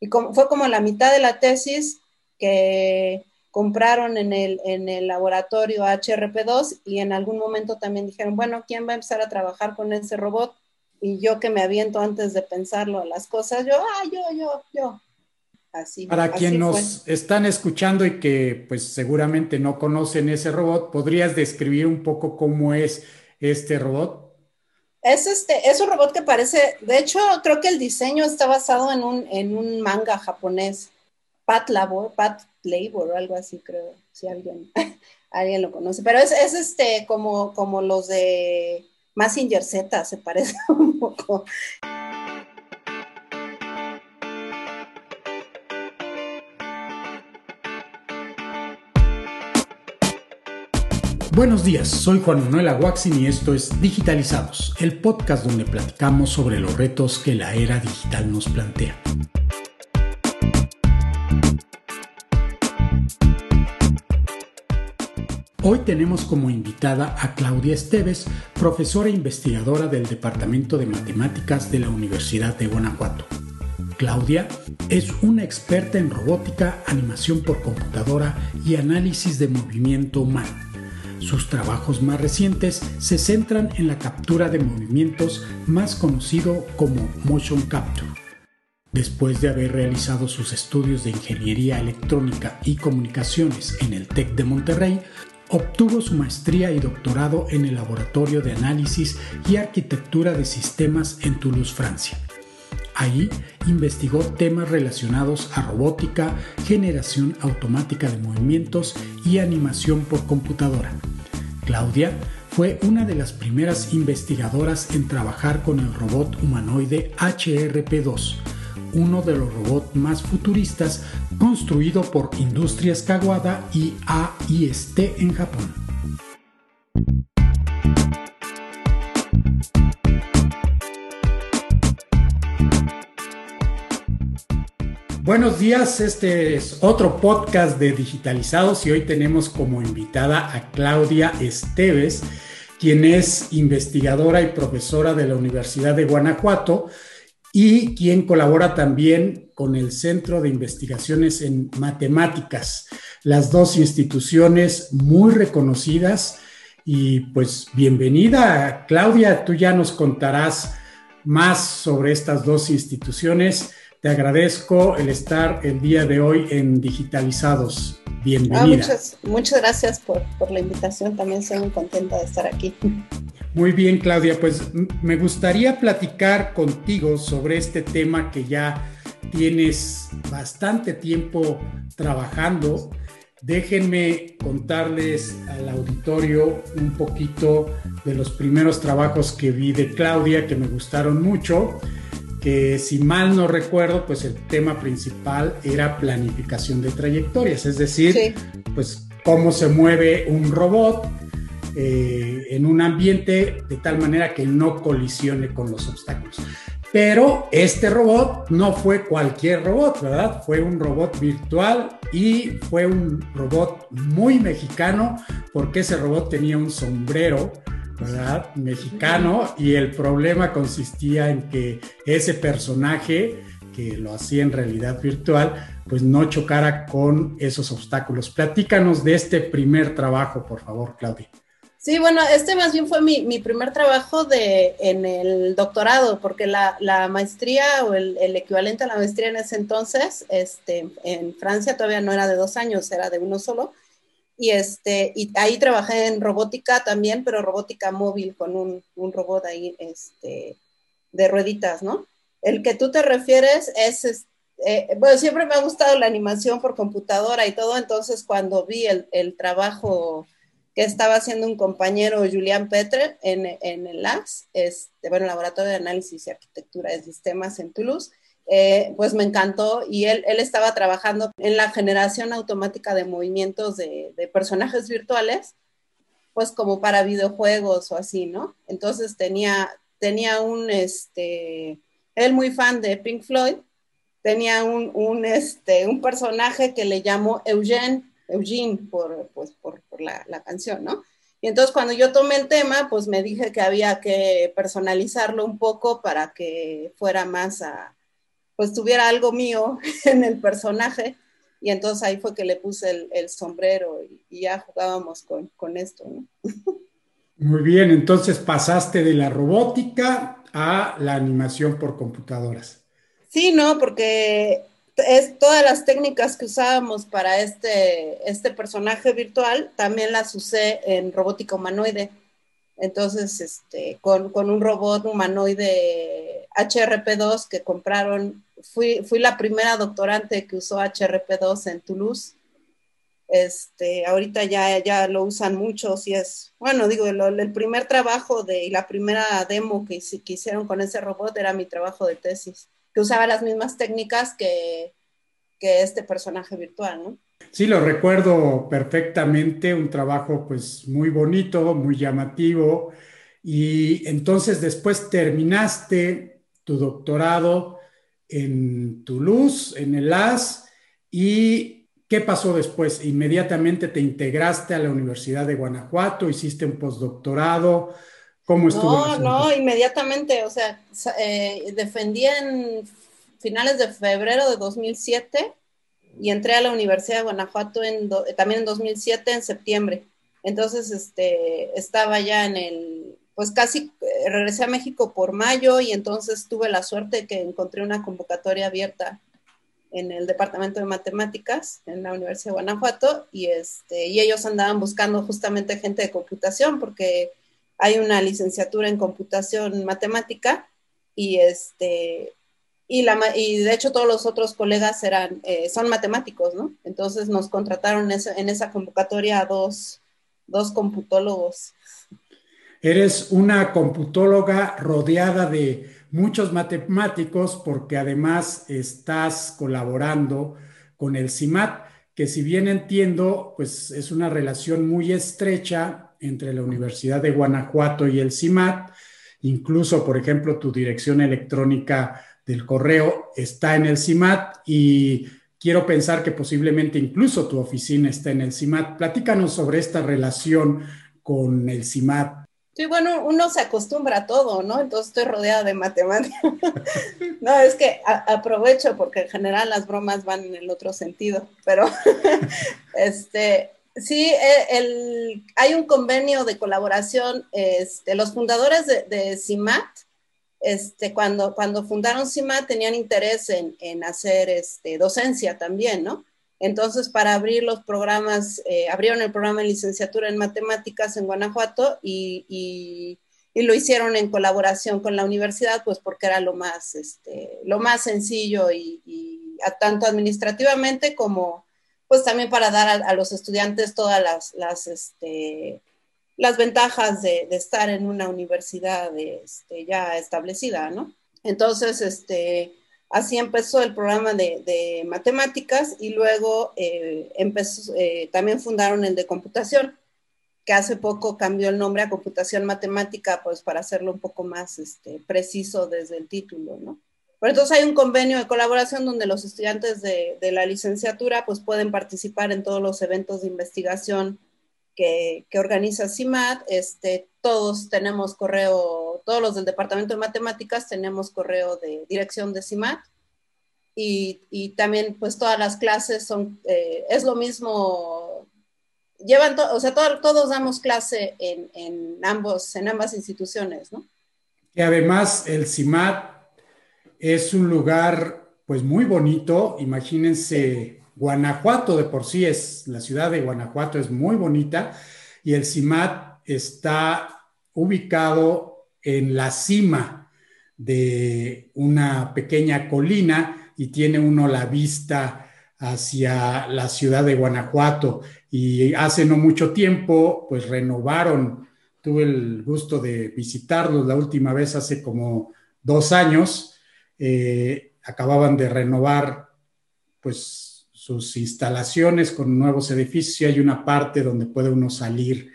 Y como, fue como la mitad de la tesis que compraron en el, en el laboratorio HRP2 y en algún momento también dijeron, bueno, ¿quién va a empezar a trabajar con ese robot? Y yo que me aviento antes de pensarlo las cosas, yo, ah, yo, yo, yo. Así, Para quien nos están escuchando y que pues seguramente no conocen ese robot, ¿podrías describir un poco cómo es este robot? Es, este, es un robot que parece, de hecho, creo que el diseño está basado en un, en un manga japonés, Pat Labor, Pat Labor o algo así, creo, si alguien, alguien lo conoce. Pero es, es, este, como, como los de Massinger Z, se parece un poco. Buenos días, soy Juan Manuel Aguaxin y esto es Digitalizados, el podcast donde platicamos sobre los retos que la era digital nos plantea. Hoy tenemos como invitada a Claudia Esteves, profesora e investigadora del Departamento de Matemáticas de la Universidad de Guanajuato. Claudia es una experta en robótica, animación por computadora y análisis de movimiento humano sus trabajos más recientes se centran en la captura de movimientos más conocido como motion capture. Después de haber realizado sus estudios de ingeniería electrónica y comunicaciones en el TEC de Monterrey, obtuvo su maestría y doctorado en el Laboratorio de Análisis y Arquitectura de Sistemas en Toulouse, Francia. Ahí investigó temas relacionados a robótica, generación automática de movimientos y animación por computadora. Claudia fue una de las primeras investigadoras en trabajar con el robot humanoide HRP2, uno de los robots más futuristas construido por Industrias Kawada y AIST en Japón. Buenos días, este es otro podcast de Digitalizados y hoy tenemos como invitada a Claudia Esteves, quien es investigadora y profesora de la Universidad de Guanajuato y quien colabora también con el Centro de Investigaciones en Matemáticas, las dos instituciones muy reconocidas. Y pues bienvenida, Claudia, tú ya nos contarás más sobre estas dos instituciones. Te agradezco el estar el día de hoy en Digitalizados. Bienvenida. Ah, muchas, muchas, gracias por, por, la invitación. También soy muy contenta de estar aquí. Muy bien, Claudia. Pues me gustaría platicar contigo sobre este tema que ya tienes bastante tiempo trabajando. Déjenme contarles al auditorio un poquito de los primeros trabajos que vi de Claudia que me gustaron mucho que si mal no recuerdo, pues el tema principal era planificación de trayectorias, es decir, pues cómo se mueve un robot eh, en un ambiente de tal manera que no colisione con los obstáculos. Pero este robot no fue cualquier robot, ¿verdad? Fue un robot virtual y fue un robot muy mexicano porque ese robot tenía un sombrero Mexicano y el problema consistía en que ese personaje que lo hacía en realidad virtual, pues no chocara con esos obstáculos. Platícanos de este primer trabajo, por favor, Claudia. Sí, bueno, este más bien fue mi, mi primer trabajo de, en el doctorado, porque la, la maestría o el, el, equivalente a la maestría en ese entonces, este, en Francia todavía no era de dos años, era de uno solo y, este, y ahí trabajé en robótica también, pero robótica móvil con un, un robot ahí este, de rueditas, ¿no? El que tú te refieres es, eh, bueno, siempre me ha gustado la animación por computadora y todo, entonces cuando vi el, el trabajo que estaba haciendo un compañero, Julián Petre, en, en el LAS, este, bueno, Laboratorio de Análisis y Arquitectura de Sistemas en Toulouse, eh, pues me encantó y él, él, estaba trabajando en la generación automática de movimientos de, personajes virtuales, pues como para videojuegos o así, ¿no? Entonces tenía, tenía un, este, él muy fan de Pink Floyd, tenía un, un, este, un personaje que le llamó Eugene, Eugene por, pues, por la, la canción, ¿no? Y entonces cuando yo tomé el tema, pues me dije que había que personalizarlo un poco para que fuera más a, pues tuviera algo mío en el personaje. Y entonces ahí fue que le puse el, sombrero y, ya jugábamos con, con esto. Muy bien, entonces pasaste de la robótica a la animación por computadoras. Sí, no, porque es todas las técnicas que usábamos para este, este personaje virtual, también las usé en robótica humanoide. Entonces, este, con, con un robot humanoide HRP2 que compraron, fui, fui la primera doctorante que usó HRP2 en Toulouse. Este, ahorita ya, ya lo usan mucho, si es, bueno, digo, el primer trabajo de, y la primera demo que, que hicieron con ese robot era mi trabajo de tesis que usaba las mismas técnicas que, que este personaje virtual, ¿no? Sí, lo recuerdo perfectamente, un trabajo pues muy bonito, muy llamativo. Y entonces después terminaste tu doctorado en Toulouse, en el AS, y ¿qué pasó después? Inmediatamente te integraste a la Universidad de Guanajuato, hiciste un postdoctorado. ¿Cómo estuvo? No, no, inmediatamente, o sea, eh, defendí en finales de febrero de 2007 y entré a la Universidad de Guanajuato en también en 2007, en septiembre. Entonces, este, estaba ya en el, pues casi eh, regresé a México por mayo y entonces tuve la suerte que encontré una convocatoria abierta en el departamento de matemáticas en la Universidad de Guanajuato y, este, y ellos andaban buscando justamente gente de computación porque hay una licenciatura en computación matemática y, este, y, la, y de hecho todos los otros colegas eran, eh, son matemáticos, ¿no? Entonces nos contrataron en esa convocatoria a dos, dos computólogos. Eres una computóloga rodeada de muchos matemáticos porque además estás colaborando con el CIMAT, que si bien entiendo, pues es una relación muy estrecha entre la Universidad de Guanajuato y el CIMAT. Incluso, por ejemplo, tu dirección electrónica del correo está en el CIMAT y quiero pensar que posiblemente incluso tu oficina está en el CIMAT. Platícanos sobre esta relación con el CIMAT. Sí, bueno, uno se acostumbra a todo, ¿no? Entonces estoy rodeada de matemáticas. no, es que aprovecho porque en general las bromas van en el otro sentido, pero este, Sí, eh, hay un convenio de colaboración. Este, los fundadores de, CIMAT, este, cuando, cuando fundaron CIMAT, tenían interés en, hacer este, docencia también, ¿no? Entonces, para abrir los programas, eh, abrieron el programa de licenciatura en matemáticas en Guanajuato y, lo hicieron en colaboración con la universidad, pues porque era lo más, este, lo más sencillo y, tanto administrativamente como pues también para dar a, los estudiantes todas las, las, este, las ventajas de, estar en una universidad este, ya establecida, ¿no? Entonces, este, así empezó el programa de, matemáticas y luego eh, empezó, eh, también fundaron el de computación, que hace poco cambió el nombre a computación matemática, pues para hacerlo un poco más este, preciso desde el título, ¿no? Entonces hay un convenio de colaboración donde los estudiantes de, la licenciatura pues pueden participar en todos los eventos de investigación que, organiza CIMAT. Este, todos tenemos correo, todos los del Departamento de Matemáticas tenemos correo de dirección de CIMAT. Y, también pues todas las clases son, eh, es lo mismo, llevan, o sea, todos damos clase en, en, ambos, en ambas instituciones, ¿no? Y además el CIMAT es un lugar pues muy bonito, imagínense, Guanajuato de por sí es, la ciudad de Guanajuato es muy bonita y el CIMAT está ubicado en la cima de una pequeña colina y tiene uno la vista hacia la ciudad de Guanajuato. Y hace no mucho tiempo pues renovaron, tuve el gusto de visitarlos la última vez hace como dos años. Eh, acababan de renovar pues sus instalaciones con nuevos edificios hay una parte donde puede uno salir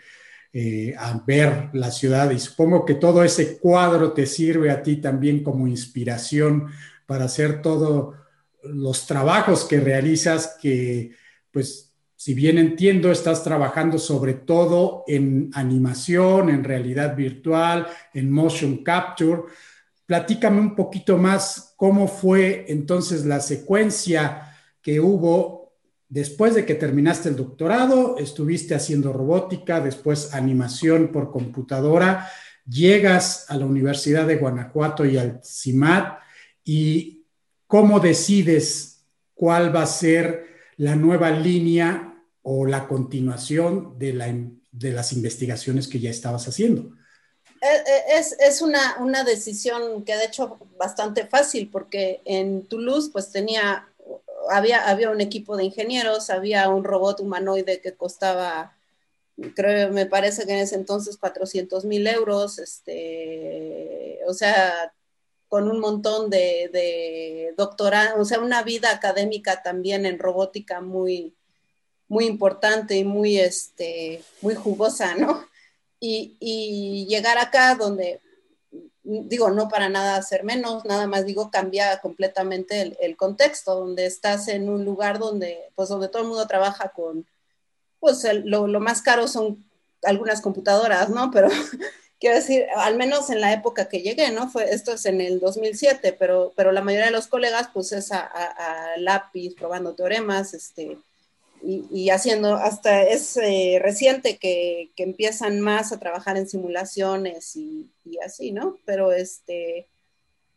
eh, a ver la ciudad. Y supongo que todo ese cuadro te sirve a ti también como inspiración para hacer todos los trabajos que realizas que pues si bien entiendo, estás trabajando sobre todo en animación, en realidad virtual, en motion capture, platícame un poquito más cómo fue entonces la secuencia que hubo después de que terminaste el doctorado, estuviste haciendo robótica, después animación por computadora, llegas a la Universidad de Guanajuato y al CIMAT y cómo decides cuál va a ser la nueva línea o la continuación de, la, de las investigaciones que ya estabas haciendo. Eh, eh, es, es una, una, decisión que de hecho bastante fácil porque en Toulouse pues tenía, había, había un equipo de ingenieros, había un robot humanoide que costaba, creo, me parece que en ese entonces 400 mil euros, este, o sea, con un montón de, de doctorado, o sea, una vida académica también en robótica muy, muy importante y muy, este, muy jugosa, ¿no? y, llegar acá donde, digo, no para nada hacer menos, nada más digo, cambia completamente el, contexto, donde estás en un lugar donde, pues donde todo el mundo trabaja con, pues lo, más caro son algunas computadoras, ¿no? Pero quiero decir, al menos en la época que llegué, ¿no? Fue, esto es en el 2007, pero, pero la mayoría de los colegas, pues es a lápiz, probando teoremas, este, y, haciendo, hasta es eh, reciente que, que, empiezan más a trabajar en simulaciones y, y, así, ¿no? Pero este,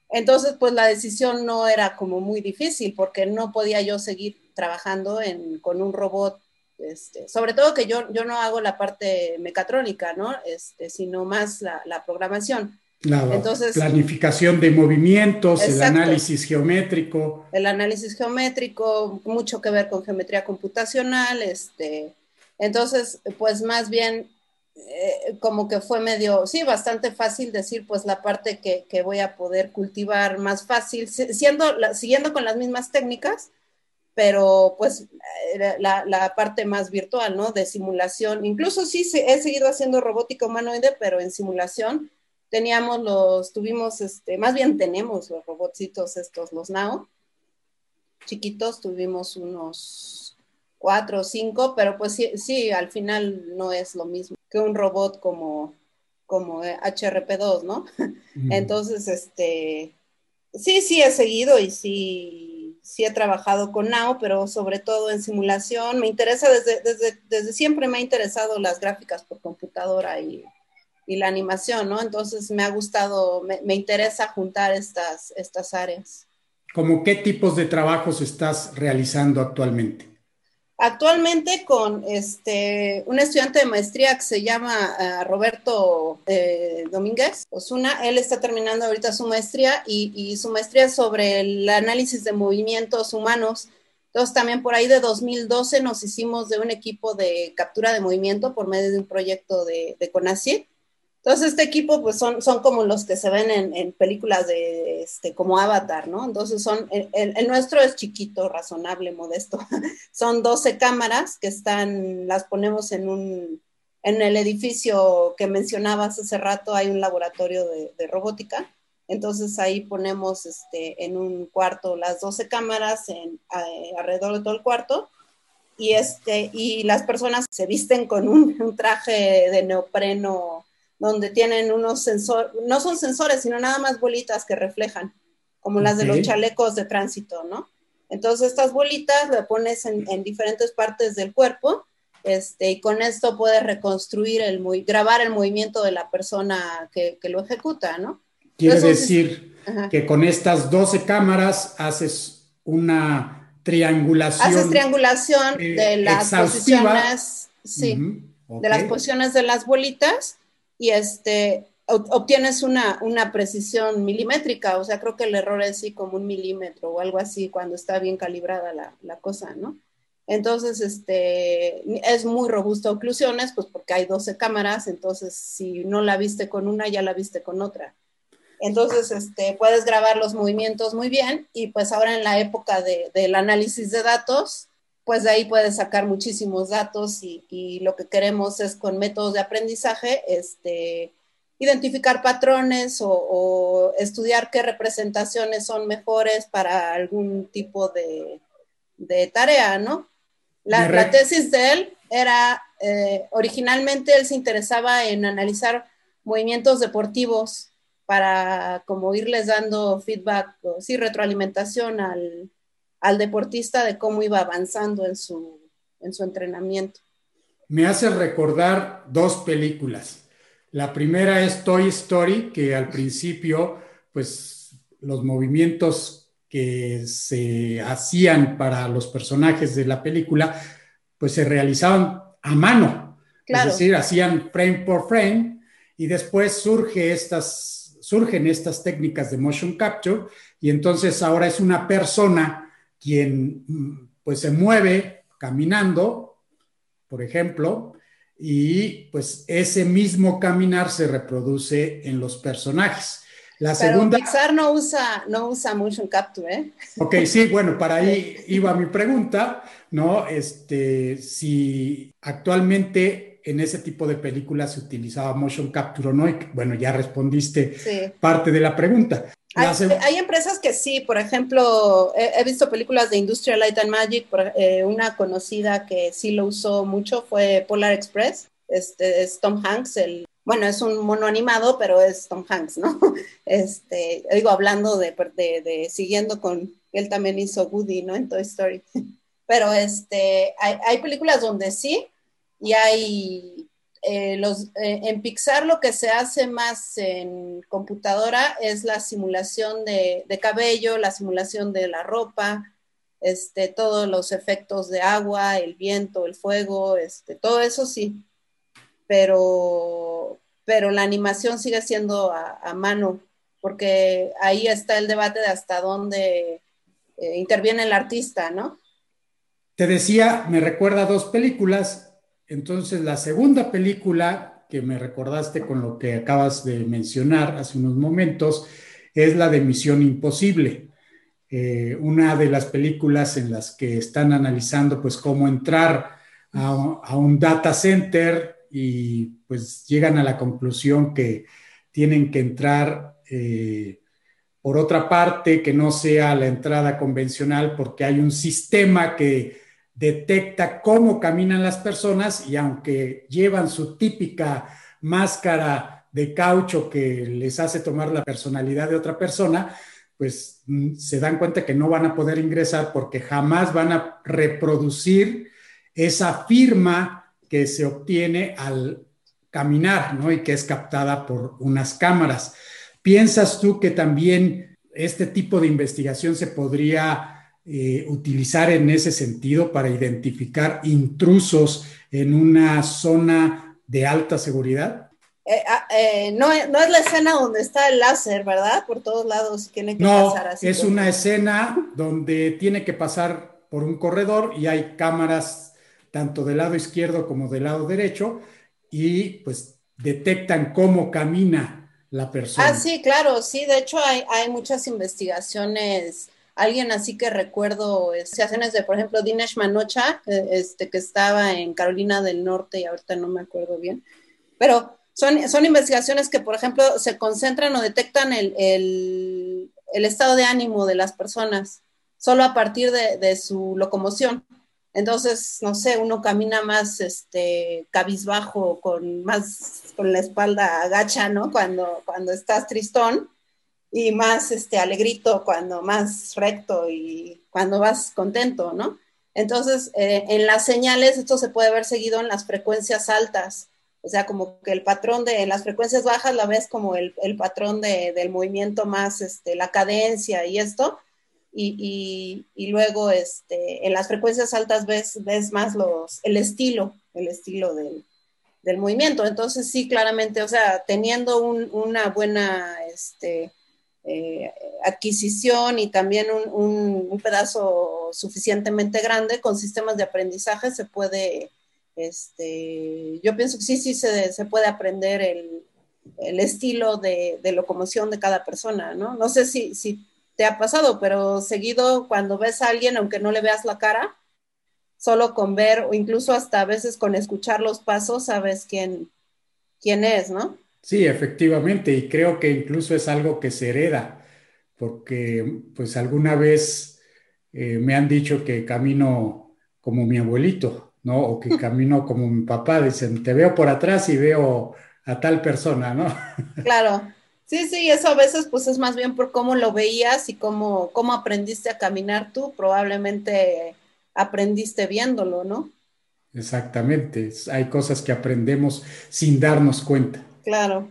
entonces pues la decisión no era como muy difícil porque no podía yo seguir trabajando en, con un robot, este, sobre todo que yo, yo no hago la parte mecatrónica, ¿no? Este, sino más la programación. La Entonces, planificación de movimientos, el análisis geométrico. El análisis geométrico, mucho que ver con geometría computacional. Este, entonces, pues más bien, eh, como que fue medio, sí, bastante fácil decir, pues la parte que, que voy a poder cultivar más fácil, siendo, siguiendo con las mismas técnicas, pero pues la, la, parte más virtual, ¿no? De simulación. Incluso sí he seguido haciendo robótica humanoide, pero en simulación teníamos los, tuvimos, este, más bien tenemos los robotcitos estos, los Nao, chiquitos, tuvimos unos cuatro o cinco, pero pues sí, sí, al final no es lo mismo que un robot como, como HRP2, ¿no? Entonces, este, sí, sí he seguido y sí, sí he trabajado con Nao, pero sobre todo en simulación. Me interesa desde, desde, desde siempre me ha interesado las gráficas por computadora y y la animación, ¿no? Entonces me ha gustado, me, interesa juntar estas, estas áreas. ¿Cómo qué tipos de trabajos estás realizando actualmente? Actualmente con este, un estudiante de maestría que se llama eh, Roberto eh, Domínguez Osuna. Él está terminando ahorita su maestría y, y, su maestría es sobre el análisis de movimientos humanos. Entonces también por ahí de 2012 nos hicimos de un equipo de captura de movimiento por medio de un proyecto de, de CONACYT entonces, este equipo, pues son, son como los que se ven en, películas de, este, como Avatar, ¿no? Entonces, son, el, nuestro es chiquito, razonable, modesto. son 12 cámaras que están, las ponemos en un, en el edificio que mencionabas hace rato, hay un laboratorio de, robótica. Entonces, ahí ponemos este, en un cuarto las 12 cámaras en, alrededor de todo el cuarto. Y, este, y las personas se visten con un, un traje de neopreno donde tienen unos sensores, no son sensores, sino nada más bolitas que reflejan, como las de los chalecos de tránsito, ¿no? Entonces estas bolitas le pones en, diferentes partes del cuerpo este, y con esto puedes reconstruir, el grabar el movimiento de la persona que, lo ejecuta, ¿no? Quiere decir que con estas 12 cámaras haces una triangulación. Haces triangulación de eh, las posiciones, sí, de las posiciones de las bolitas y este, obtienes una, una, precisión milimétrica, o sea, creo que el error es así como un milímetro o algo así cuando está bien calibrada la, la cosa, ¿no? Entonces, este, es muy robusto a oclusiones, pues porque hay 12 cámaras, entonces si no la viste con una, ya la viste con otra. Entonces, este, puedes grabar los movimientos muy bien y pues ahora en la época de, del análisis de datos, pues de ahí puedes sacar muchísimos datos y, lo que queremos es con métodos de aprendizaje, este, identificar patrones o, estudiar qué representaciones son mejores para algún tipo de, tarea, ¿no? La, tesis de él era, eh, originalmente él se interesaba en analizar movimientos deportivos para como irles dando feedback, o sí, retroalimentación al, al deportista de cómo iba avanzando en su, en su entrenamiento. Me hace recordar dos películas. La primera es Toy Story, que al principio, pues los movimientos que se hacían para los personajes de la película, pues se realizaban a mano. Es decir, hacían frame por frame y después surge estas, surgen estas técnicas de motion capture y entonces ahora es una persona quien pues se mueve caminando, por ejemplo, y pues ese mismo caminar se reproduce en los personajes. La segunda... Pixar no usa, no usa motion capture, ¿eh? Ok, sí, bueno, para ahí iba mi pregunta, ¿no? Este, si actualmente en ese tipo de películas se utilizaba motion capture o no, y bueno, ya respondiste parte de la pregunta. Hay, empresas que sí, por ejemplo, he, visto películas de Industrial Light and Magic, eh, una conocida que sí lo usó mucho fue Polar Express, este, es Tom Hanks, el, bueno, es un mono animado, pero es Tom Hanks, ¿no? Este, digo, hablando de, de, siguiendo con, él también hizo Woody, ¿no? En Toy Story. Pero este, hay, hay películas donde sí, y hay eh, eh, en Pixar lo que se hace más en computadora es la simulación de, cabello, la simulación de la ropa, este, todos los efectos de agua, el viento, el fuego, este, todo eso sí, pero, la animación sigue siendo a, mano, porque ahí está el debate de hasta dónde eh, interviene el artista, ¿no? Te decía, me recuerda dos películas, entonces, la segunda película que me recordaste con lo que acabas de mencionar hace unos momentos es la de Misión Imposible, eh, una de las películas en las que están analizando pues cómo entrar a, un data center y pues llegan a la conclusión que tienen que entrar eh, por otra parte que no sea la entrada convencional porque hay un sistema que detecta cómo caminan las personas y aunque llevan su típica máscara de caucho que les hace tomar la personalidad de otra persona, pues mm, se dan cuenta que no van a poder ingresar porque jamás van a reproducir esa firma que se obtiene al caminar, ¿no? Y que es captada por unas cámaras. ¿Piensas tú que también este tipo de investigación se podría eh, utilizar en ese sentido para identificar intrusos en una zona de alta seguridad? Eh, ah, eh, no, no, es la escena donde está el láser, ¿verdad? Por todos lados tiene que pasar así. Es una escena donde tiene que pasar por un corredor y hay cámaras tanto del lado izquierdo como del lado derecho y pues detectan cómo camina la persona. Ah, sí, claro, sí, de hecho hay, hay muchas investigaciones alguien así que recuerdo escenas de, por ejemplo, Dinesh Manocha, eh, este, que estaba en Carolina del Norte y ahorita no me acuerdo bien, pero son, son investigaciones que, por ejemplo, se concentran o detectan el, el, el estado de ánimo de las personas solo a partir de, de, su locomoción. Entonces, no sé, uno camina más este, cabizbajo, con más con la espalda agacha, ¿no? Cuando, cuando estás tristón y más este, alegrito, cuando más recto y cuando vas contento, ¿no? Entonces, eh, en las señales, esto se puede ver seguido en las frecuencias altas, o sea, como que el patrón de, en las frecuencias bajas la ves como el, el patrón de, del movimiento más, este, la cadencia y esto, y, y, y, luego este, en las frecuencias altas ves, ves más los, el estilo, el estilo del, del movimiento. Entonces, sí, claramente, o sea, teniendo un, una buena, este, eh, adquisición y también un, pedazo suficientemente grande con sistemas de aprendizaje se puede, este, yo pienso que sí, sí se, se puede aprender el, el estilo de, de, locomoción de cada persona, ¿no? No sé si, si te ha pasado, pero seguido cuando ves a alguien, aunque no le veas la cara, solo con ver o incluso hasta a veces con escuchar los pasos, sabes quién, quién es, ¿no? Sí, efectivamente, y creo que incluso es algo que se hereda, porque pues alguna vez eh, me han dicho que camino como mi abuelito, ¿no? O que camino como mi papá, dicen, te veo por atrás y veo a tal persona, ¿no? Claro. Sí, sí, eso a veces pues es más bien por cómo lo veías y cómo, cómo aprendiste a caminar tú. Probablemente aprendiste viéndolo, ¿no? Exactamente, hay cosas que aprendemos sin darnos cuenta. Claro.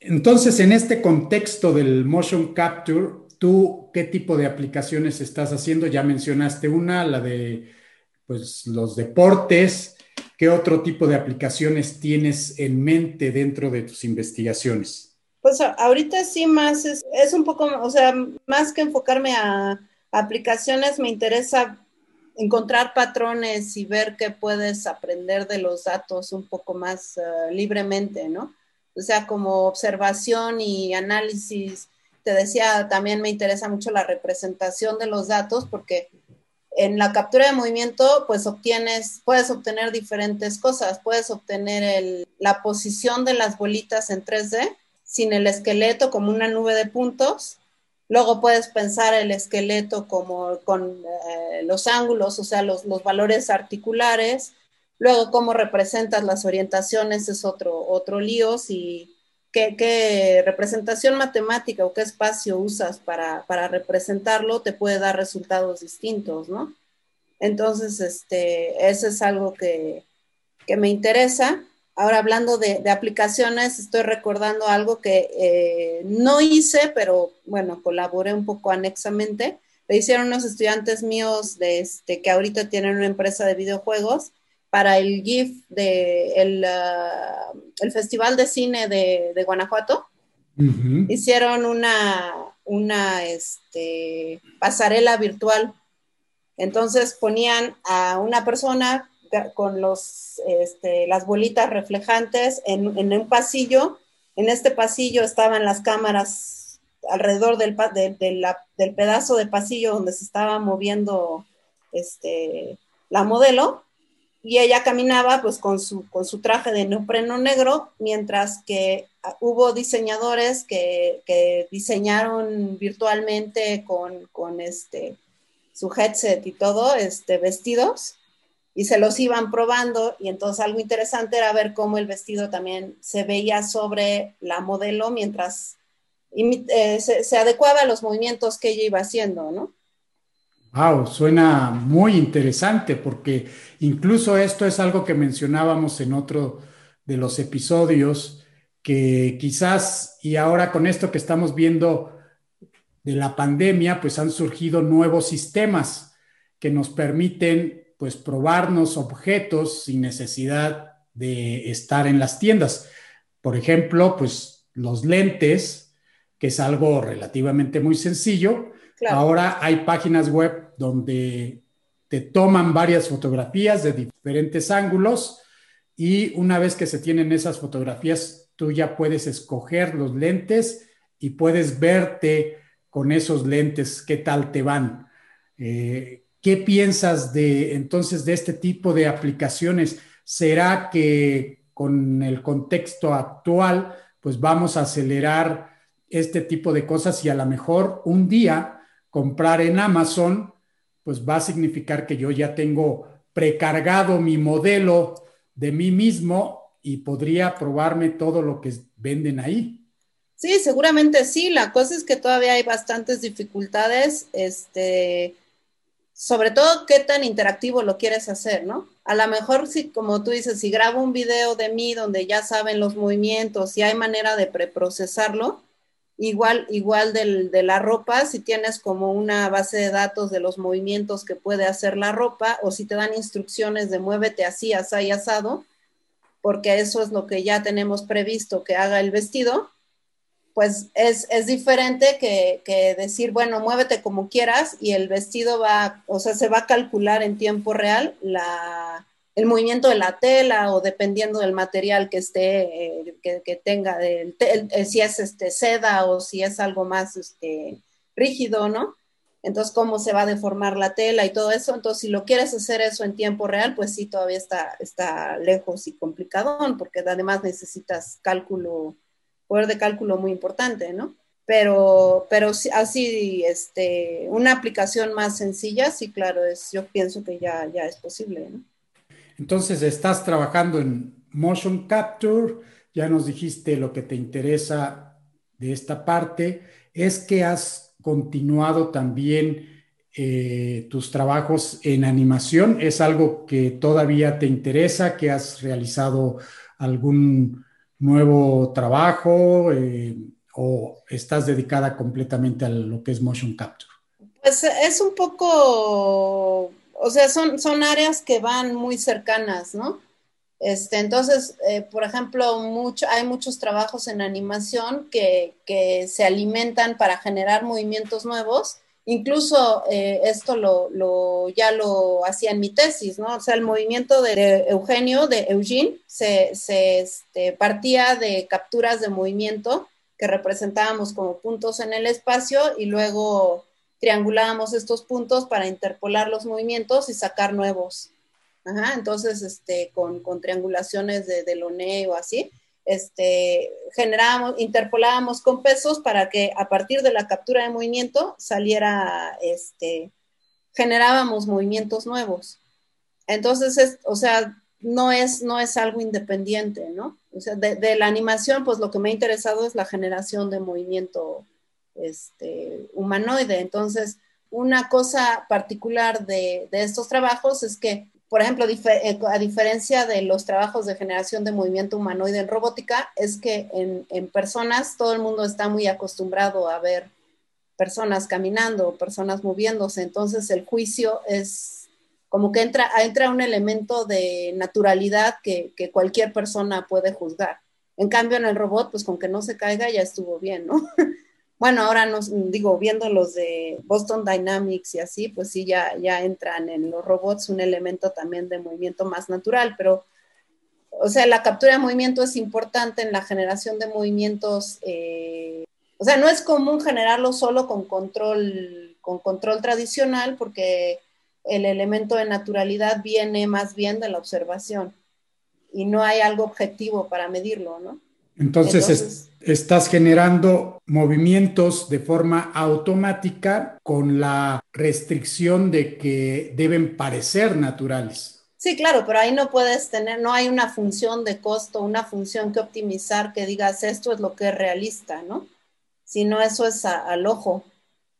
Entonces, en este contexto del motion capture, ¿tú qué tipo de aplicaciones estás haciendo? Ya mencionaste una, la de pues, los deportes. ¿Qué otro tipo de aplicaciones tienes en mente dentro de tus investigaciones? Pues ahorita sí más es, es un poco, o sea, más que enfocarme a aplicaciones, me interesa encontrar patrones y ver qué puedes aprender de los datos un poco más eh, libremente, ¿no? O sea, como observación y análisis. Te decía, también me interesa mucho la representación de los datos porque en la captura de movimiento, pues obtienes, puedes obtener diferentes cosas. Puedes obtener la posición de las bolitas en 3D sin el esqueleto como una nube de puntos Luego puedes pensar el esqueleto como con eh, los ángulos, o sea, los, valores articulares. Luego, cómo representas las orientaciones es otro, otro lío. Si, qué, representación matemática o qué espacio usas para, representarlo te puede dar resultados distintos, ¿no? Entonces, este, eso es algo que, que me interesa. Ahora hablando de, aplicaciones, estoy recordando algo que eh, no hice, pero bueno, colaboré un poco anexamente. Le hicieron unos estudiantes míos de este, que ahorita tienen una empresa de videojuegos para el GIF de el, ah, Festival de Cine de, Guanajuato. Hicieron una, una este, pasarela virtual. Entonces ponían a una persona con los, este, las bolitas reflejantes en, un pasillo. En este pasillo estaban las cámaras alrededor del, del pedazo de pasillo donde se estaba moviendo este, la modelo y ella caminaba pues con su, con su traje de neopreno negro, mientras que hubo diseñadores que, que diseñaron virtualmente con, con, este, su headset y todo, este, vestidos, y se los iban probando y entonces algo interesante era ver cómo el vestido también se veía sobre la modelo mientras eh, se, adecuaba a los movimientos que ella iba haciendo, ¿no? Wow, suena muy interesante porque incluso esto es algo que mencionábamos en otro de los episodios, que quizás y ahora con esto que estamos viendo de la pandemia, pues han surgido nuevos sistemas que nos permiten pues probarnos objetos sin necesidad de estar en las tiendas. Por ejemplo, pues los lentes, que es algo relativamente muy sencillo. Ahora hay páginas web donde te toman varias fotografías de diferentes ángulos y una vez que se tienen esas fotografías, tú ya puedes escoger los lentes y puedes verte con esos lentes qué tal te van. Eh, ¿Qué piensas de entonces de este tipo de aplicaciones? ¿Será que con el contexto actual, pues vamos a acelerar este tipo de cosas y a lo mejor un día comprar en Amazon, pues va a significar que yo ya tengo precargado mi modelo de mí mismo y podría probarme todo lo que venden ahí. Sí, seguramente sí. La cosa es que todavía hay bastantes dificultades. Este, sobre todo qué tan interactivo lo quieres hacer, ¿no? A lo mejor si, como tú dices, si grabo un video de mí donde ya saben los movimientos y hay manera de preprocesarlo, igual, igual de la ropa, si tienes como una base de datos de los movimientos que puede hacer la ropa, o si te dan instrucciones de muévete así, así, asado, porque eso es lo que ya tenemos previsto que haga el vestido, pues es, diferente que, decir, bueno, muévete como quieras y el vestido va, o sea, se va a calcular en tiempo real la, el movimiento de la tela o dependiendo del material que esté, eh, que, tenga, si es este, seda o si es algo más este, rígido, ¿no? Entonces, cómo se va a deformar la tela y todo eso. Entonces, si lo quieres hacer eso en tiempo real, pues sí, todavía está, está lejos y complicado, porque además necesitas cálculo poder de cálculo muy importante, ¿no? Pero, pero así, este, una aplicación más sencilla, sí, claro, es, yo pienso que ya, ya es posible, ¿no? Entonces, estás trabajando en motion capture, ya nos dijiste lo que te interesa de esta parte es que has continuado también eh, tus trabajos en animación. ¿Es algo que todavía te interesa, que has realizado algún nuevo trabajo eh, o estás dedicada completamente a lo que es motion capture? Pues es un poco, o sea, son, son áreas que van muy cercanas, ¿no? Este, entonces, eh, por ejemplo, mucho, hay muchos trabajos en animación que, que, se alimentan para generar movimientos nuevos. Incluso eh, esto lo, lo, ya lo hacía en mi tesis, ¿no? O sea, el movimiento de, Eugenio, de Eugene, se, se este, partía de capturas de movimiento que representábamos como puntos en el espacio y luego triangulábamos estos puntos para interpolar los movimientos y sacar nuevos. Entonces, este, con, con triangulaciones de, de o así, este, generábamos, interpolábamos con pesos para que a partir de la captura de movimiento saliera, este, generábamos movimientos nuevos. Entonces, es, o sea, no es, no es algo independiente, ¿no? O sea, de, la animación, pues lo que me ha interesado es la generación de movimiento este, humanoide. Entonces, una cosa particular de, estos trabajos es que por ejemplo, eh, a diferencia de los trabajos de generación de movimiento humanoide en robótica, es que en, personas todo el mundo está muy acostumbrado a ver personas caminando, personas moviéndose, entonces el juicio es como que entra, entra un elemento de naturalidad que, que cualquier persona puede juzgar. En cambio, en el robot, pues con que no se caiga ya estuvo bien, ¿no? Bueno, ahora nos digo, viendo los de Boston Dynamics y así, pues sí, ya, ya entran en los robots un elemento también de movimiento más natural, pero, o sea, la captura de movimiento es importante en la generación de movimientos. Eh, o sea, no es común generarlo solo con control, con control tradicional, porque el elemento de naturalidad viene más bien de la observación y no hay algo objetivo para medirlo, ¿no? Entonces, estás generando movimientos de forma automática con la restricción de que deben parecer naturales. Sí, claro, pero ahí no puedes tener, no hay una función de costo, una función que optimizar que digas esto es lo que es realista, ¿no? Sino eso es al ojo.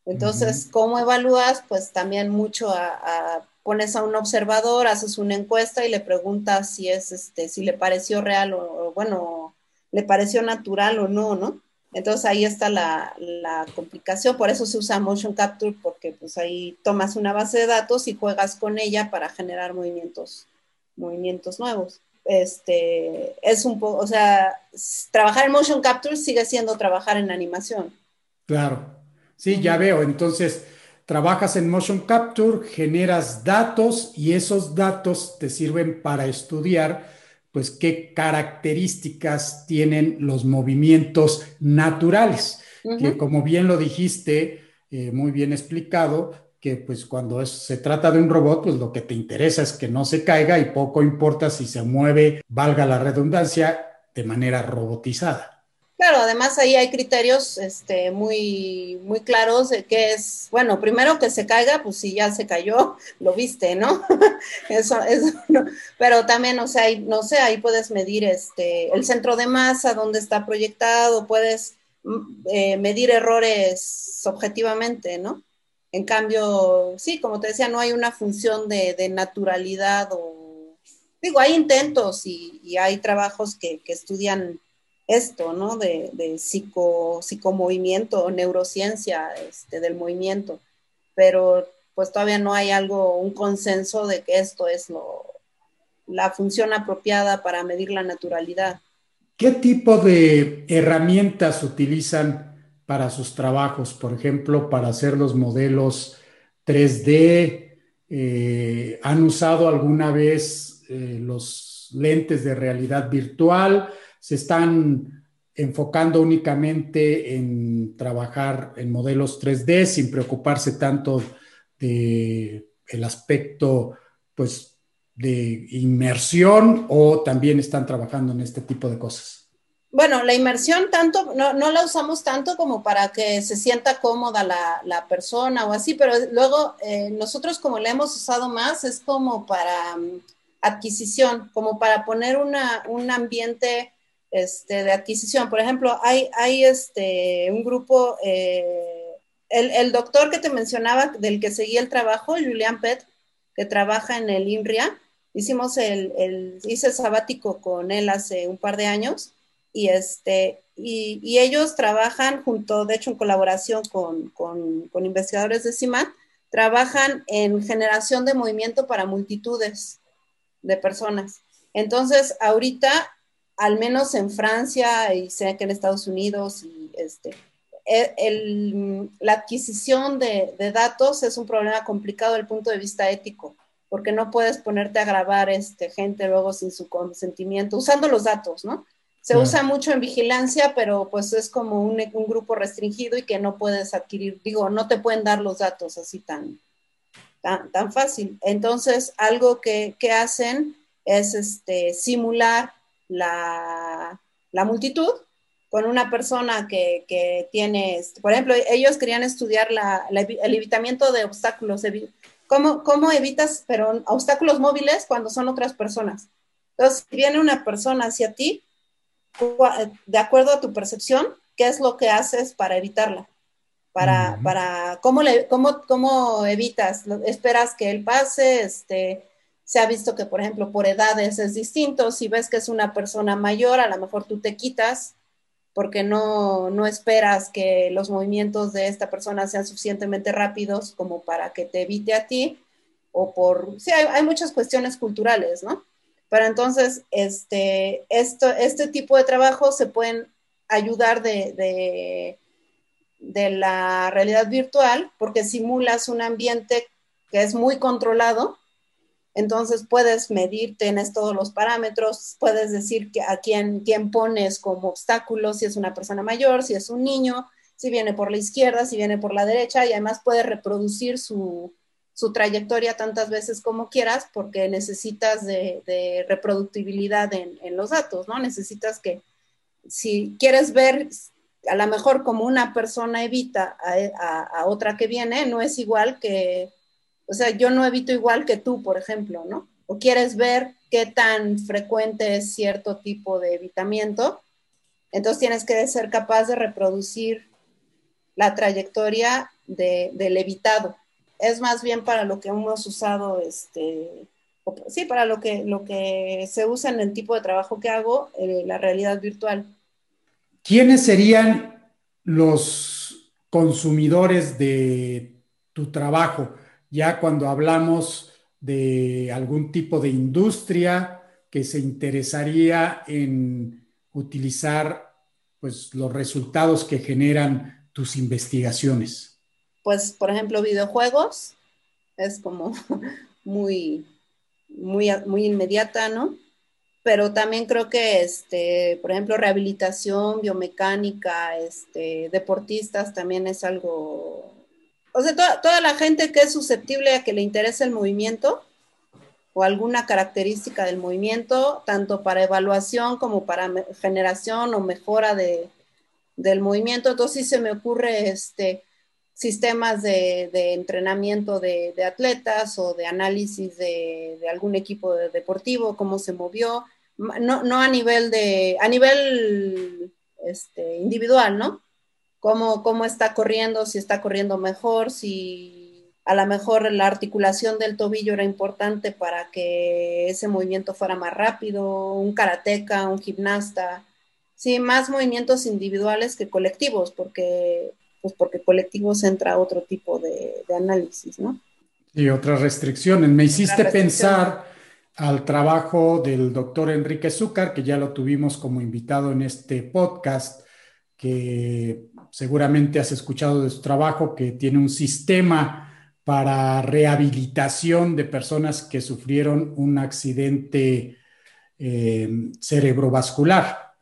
Entonces, ¿cómo evalúas? Pues también mucho a, pones a un observador, haces una encuesta y le preguntas si es este, si le pareció real o, o bueno, le pareció natural o no, ¿no? Entonces ahí está la, complicación, por eso se usa motion capture, porque pues ahí tomas una base de datos y juegas con ella para generar movimientos, movimientos nuevos. Este, es un poco, o sea, trabajar en motion capture sigue siendo trabajar en animación. Claro, sí, ya veo. Entonces, trabajas en motion capture, generas datos y esos datos te sirven para estudiar pues qué características tienen los movimientos naturales, que como bien lo dijiste, eh, muy bien explicado, que pues cuando se trata de un robot, pues lo que te interesa es que no se caiga y poco importa si se mueve, valga la redundancia, de manera robotizada. Claro, además ahí hay criterios este, muy, muy claros de que es, bueno, primero que se caiga, pues si ya se cayó, lo viste, ¿no? eso, eso no. Pero también, o sea, no sé, ahí puedes medir este, el centro de masa, dónde está proyectado, puedes mm, eh, medir errores objetivamente, ¿no? En cambio, sí, como te decía, no hay una función de, naturalidad o, digo, hay intentos y, hay trabajos que estudian esto, ¿no? De, de psico, psicomovimiento, neurociencia este, del movimiento, pero pues todavía no hay algo, un consenso de que esto es lo, la función apropiada para medir la naturalidad. ¿Qué tipo de herramientas utilizan para sus trabajos? Por ejemplo, para hacer los modelos 3D. Eh, ¿Han usado alguna vez eh, los lentes de realidad virtual? Se están enfocando únicamente en trabajar en modelos 3D sin preocuparse tanto de el aspecto pues de inmersión o también están trabajando en este tipo de cosas? Bueno, la inmersión tanto, no, no la usamos tanto como para que se sienta cómoda la, la persona o así, pero luego eh, nosotros como la hemos usado más es como para um, adquisición, como para poner una, un ambiente este, de adquisición. Por ejemplo, hay, hay este, un grupo, eh, el, el, doctor que te mencionaba, del que seguía el trabajo, Julian Pett, que trabaja en el INRIA, hicimos el, el, hice sabático con él hace un par de años y, este, y, ellos trabajan junto, de hecho, en colaboración con, con, con investigadores de CIMAT, trabajan en generación de movimiento para multitudes de personas. Entonces, ahorita, al menos en Francia y sé que en Estados Unidos, y este, e, el, la adquisición de, de, datos es un problema complicado desde el punto de vista ético, porque no puedes ponerte a grabar este, gente luego sin su consentimiento, usando los datos, ¿no? Se usa mucho en vigilancia, pero pues es como un, un, grupo restringido y que no puedes adquirir, digo, no te pueden dar los datos así tan, tan, tan fácil. Entonces, algo que, que hacen es este, simular la, la, multitud con una persona que, que, tiene, este, por ejemplo, ellos querían estudiar la, la, el evitamiento de obstáculos, ¿cómo, cómo evitas pero, obstáculos móviles cuando son otras personas. Entonces, si viene una persona hacia ti, de acuerdo a tu percepción, qué es lo que haces para evitarla. Para, para ¿cómo, le, cómo, cómo evitas, esperas que él pase, este, se ha visto que, por ejemplo, por edades es distinto, si ves que es una persona mayor, a lo mejor tú te quitas porque no, no esperas que los movimientos de esta persona sean suficientemente rápidos como para que te evite a ti, o por, sí, hay, hay muchas cuestiones culturales, ¿no? Pero entonces, este, esto, este tipo de trabajo se pueden ayudar de, de, de, la realidad virtual porque simulas un ambiente que es muy controlado. Entonces puedes medir, tienes todos los parámetros, puedes decir que a quién, quién pones como obstáculo, si es una persona mayor, si es un niño, si viene por la izquierda, si viene por la derecha, y además puedes reproducir su, su trayectoria tantas veces como quieras porque necesitas de, reproductibilidad en, en, los datos, ¿no? Necesitas que si quieres ver a lo mejor como una persona evita a, a, otra que viene, no es igual que, o sea, yo no evito igual que tú, por ejemplo, ¿no? O quieres ver qué tan frecuente es cierto tipo de evitamiento, entonces tienes que ser capaz de reproducir la trayectoria de, del evitado es más bien para lo que hemos usado, este, sí, para lo que, lo que se usa en el tipo de trabajo que hago, eh, la realidad virtual. ¿Quiénes serían los consumidores de tu trabajo? Ya cuando hablamos de algún tipo de industria que se interesaría en utilizar pues, los resultados que generan tus investigaciones pues, por ejemplo, videojuegos, es como muy, muy, muy inmediata, ¿no? Pero también creo que, este, por ejemplo, rehabilitación, biomecánica, este, deportistas también es algo, o sea, toda, toda la gente que es susceptible a que le interese el movimiento o alguna característica del movimiento, tanto para evaluación como para generación o mejora de, del movimiento. Entonces sí se me ocurre, este, sistemas de, de entrenamiento de, de, atletas o de análisis de, de, algún equipo deportivo, cómo se movió, no, no a nivel de, a nivel este, individual, ¿no? Cómo, cómo está corriendo, si está corriendo mejor, si a lo mejor la articulación del tobillo era importante para que ese movimiento fuera más rápido, un karateca, un gimnasta, sí, más movimientos individuales que colectivos, porque pues porque colectivos entra otro tipo de, de análisis, ¿no? Y otras restricciones. Me hiciste pensar al trabajo del doctor Enrique Zúcar, que ya lo tuvimos como invitado en este podcast, que seguramente has escuchado de su trabajo, que tiene un sistema para rehabilitación de personas que sufrieron un accidente eh, cerebrovascular.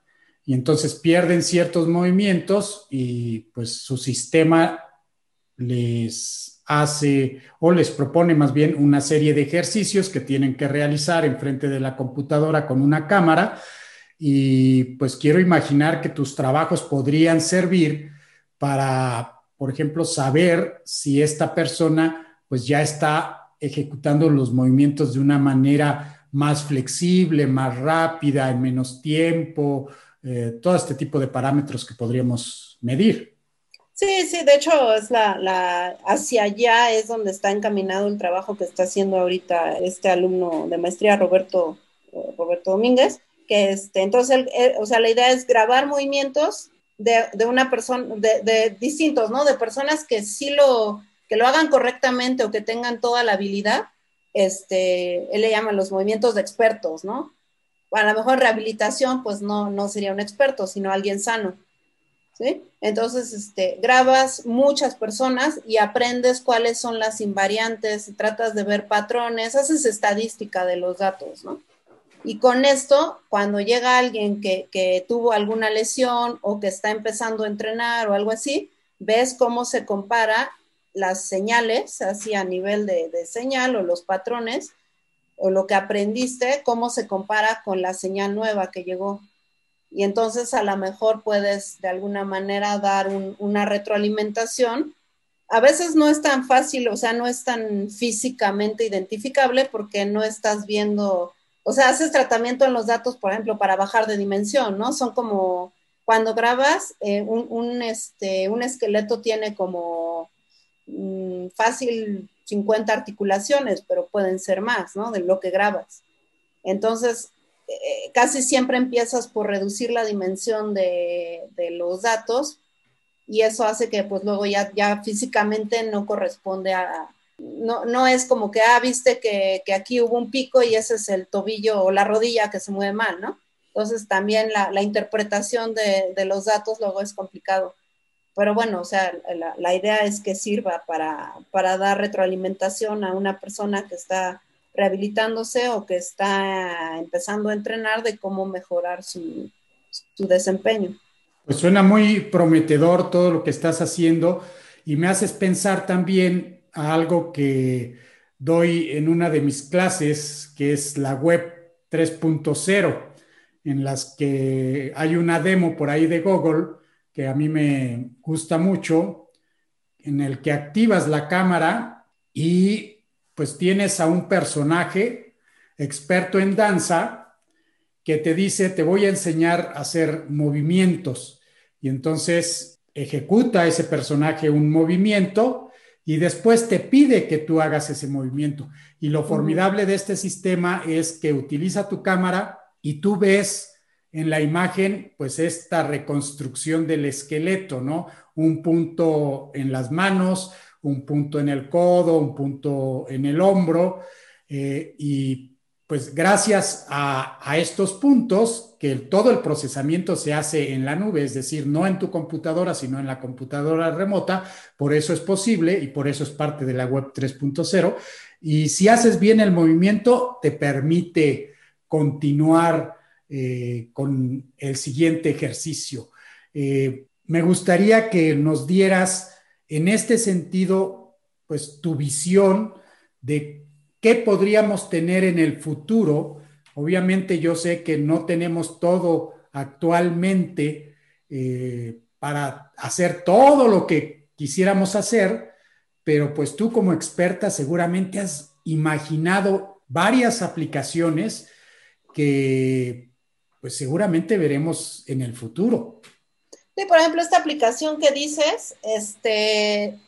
Y entonces pierden ciertos movimientos y pues su sistema les hace o les propone más bien una serie de ejercicios que tienen que realizar en frente de la computadora con una cámara. Y pues quiero imaginar que tus trabajos podrían servir para, por ejemplo, saber si esta persona pues ya está ejecutando los movimientos de una manera más flexible, más rápida, en menos tiempo, eh, todo este tipo de parámetros que podríamos medir. Sí, sí, de hecho es la, la, hacia allá es donde está encaminado el trabajo que está haciendo ahorita este alumno de maestría, Roberto, eh, Roberto Domínguez, que este, entonces, o sea, la idea es grabar movimientos de, de una persona, de, de, distintos, ¿no? De personas que sí lo, que lo hagan correctamente o que tengan toda la habilidad, este, él le llama los movimientos de expertos, ¿no? A lo mejor rehabilitación, pues no, no sería un experto, sino alguien sano entonces, este, grabas muchas personas y aprendes cuáles son las invariantes, tratas de ver patrones, haces estadística de los datos, ¿no? Y con esto, cuando llega alguien que, tuvo alguna lesión o que está empezando a entrenar o algo así, ves cómo se compara las señales, así a nivel de, de señal o los patrones, o lo que aprendiste, cómo se compara con la señal nueva que llegó y entonces a lo mejor puedes de alguna manera dar una retroalimentación. A veces no es tan fácil, o sea, no es tan físicamente identificable porque no estás viendo, o sea, haces tratamiento en los datos, por ejemplo, para bajar de dimensión, ¿no? Son como cuando grabas, eh, un, este, un esqueleto tiene como mm, fácil 50 articulaciones, pero pueden ser más, ¿no? De lo que grabas. Entonces, eh, casi siempre empiezas por reducir la dimensión de, los datos y eso hace que pues luego ya, ya físicamente no corresponde a, no, no es como que, ah, viste que, aquí hubo un pico y ese es el tobillo o la rodilla que se mueve mal, ¿no? Entonces también la, interpretación de, los datos luego es complicado. Pero bueno, o sea, la, la idea es que sirva para, para dar retroalimentación a una persona que está rehabilitándose o que está empezando a entrenar de cómo mejorar su, desempeño. Pues suena muy prometedor todo lo que estás haciendo y me haces pensar también a algo que doy en una de mis clases, que es la web 3.0, en las que hay una demo por ahí de Google que a mí me gusta mucho, en el que activas la cámara y pues tienes a un personaje experto en danza que te dice, te voy a enseñar a hacer movimientos. Y entonces ejecuta ese personaje un movimiento y después te pide que tú hagas ese movimiento. Y lo formidable de este sistema es que utiliza tu cámara y tú ves en la imagen, pues esta reconstrucción del esqueleto, ¿no? Un punto en las manos, un punto en el codo, un punto en el hombro, eh, y pues gracias a, estos puntos, que todo el procesamiento se hace en la nube, es decir, no en tu computadora, sino en la computadora remota, por eso es posible y por eso es parte de la web 3.0. Y si haces bien el movimiento, te permite continuar eh, con el siguiente ejercicio. Eh, me gustaría que nos dieras en este sentido, pues tu visión de qué podríamos tener en el futuro. Obviamente yo sé que no tenemos todo actualmente eh, para hacer todo lo que quisiéramos hacer, pero pues tú como experta seguramente has imaginado varias aplicaciones que pues seguramente veremos en el futuro. Sí, por ejemplo, esta aplicación que dices, este,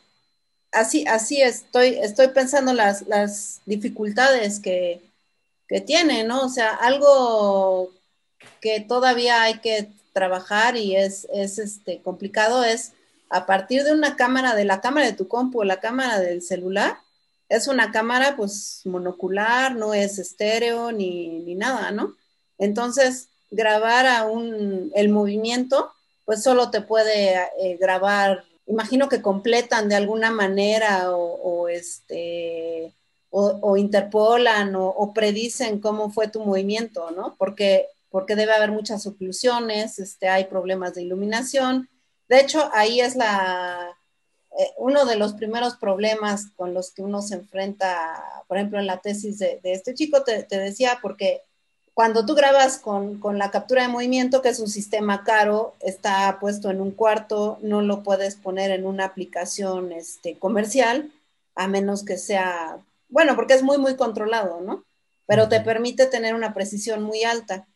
así, así estoy, estoy pensando las, las dificultades que, que tiene, ¿no? O sea, algo que todavía hay que trabajar y es, es este, complicado es a partir de una cámara, de la cámara de tu compu o la cámara del celular, es una cámara pues monocular, no es estéreo ni, ni nada, ¿no? Entonces, grabar a un, el movimiento pues solo te puede eh, grabar, imagino que completan de alguna manera o, este, o, interpolan o, predicen cómo fue tu movimiento, ¿no? Porque, porque debe haber muchas oclusiones, este, hay problemas de iluminación. De hecho, ahí es la, eh, uno de los primeros problemas con los que uno se enfrenta, por ejemplo, en la tesis de, este chico, te, te, decía, porque cuando tú grabas con, la captura de movimiento, que es un sistema caro, está puesto en un cuarto, no lo puedes poner en una aplicación este, comercial, a menos que sea, bueno, porque es muy, muy controlado, ¿no? Pero te permite tener una precisión muy alta.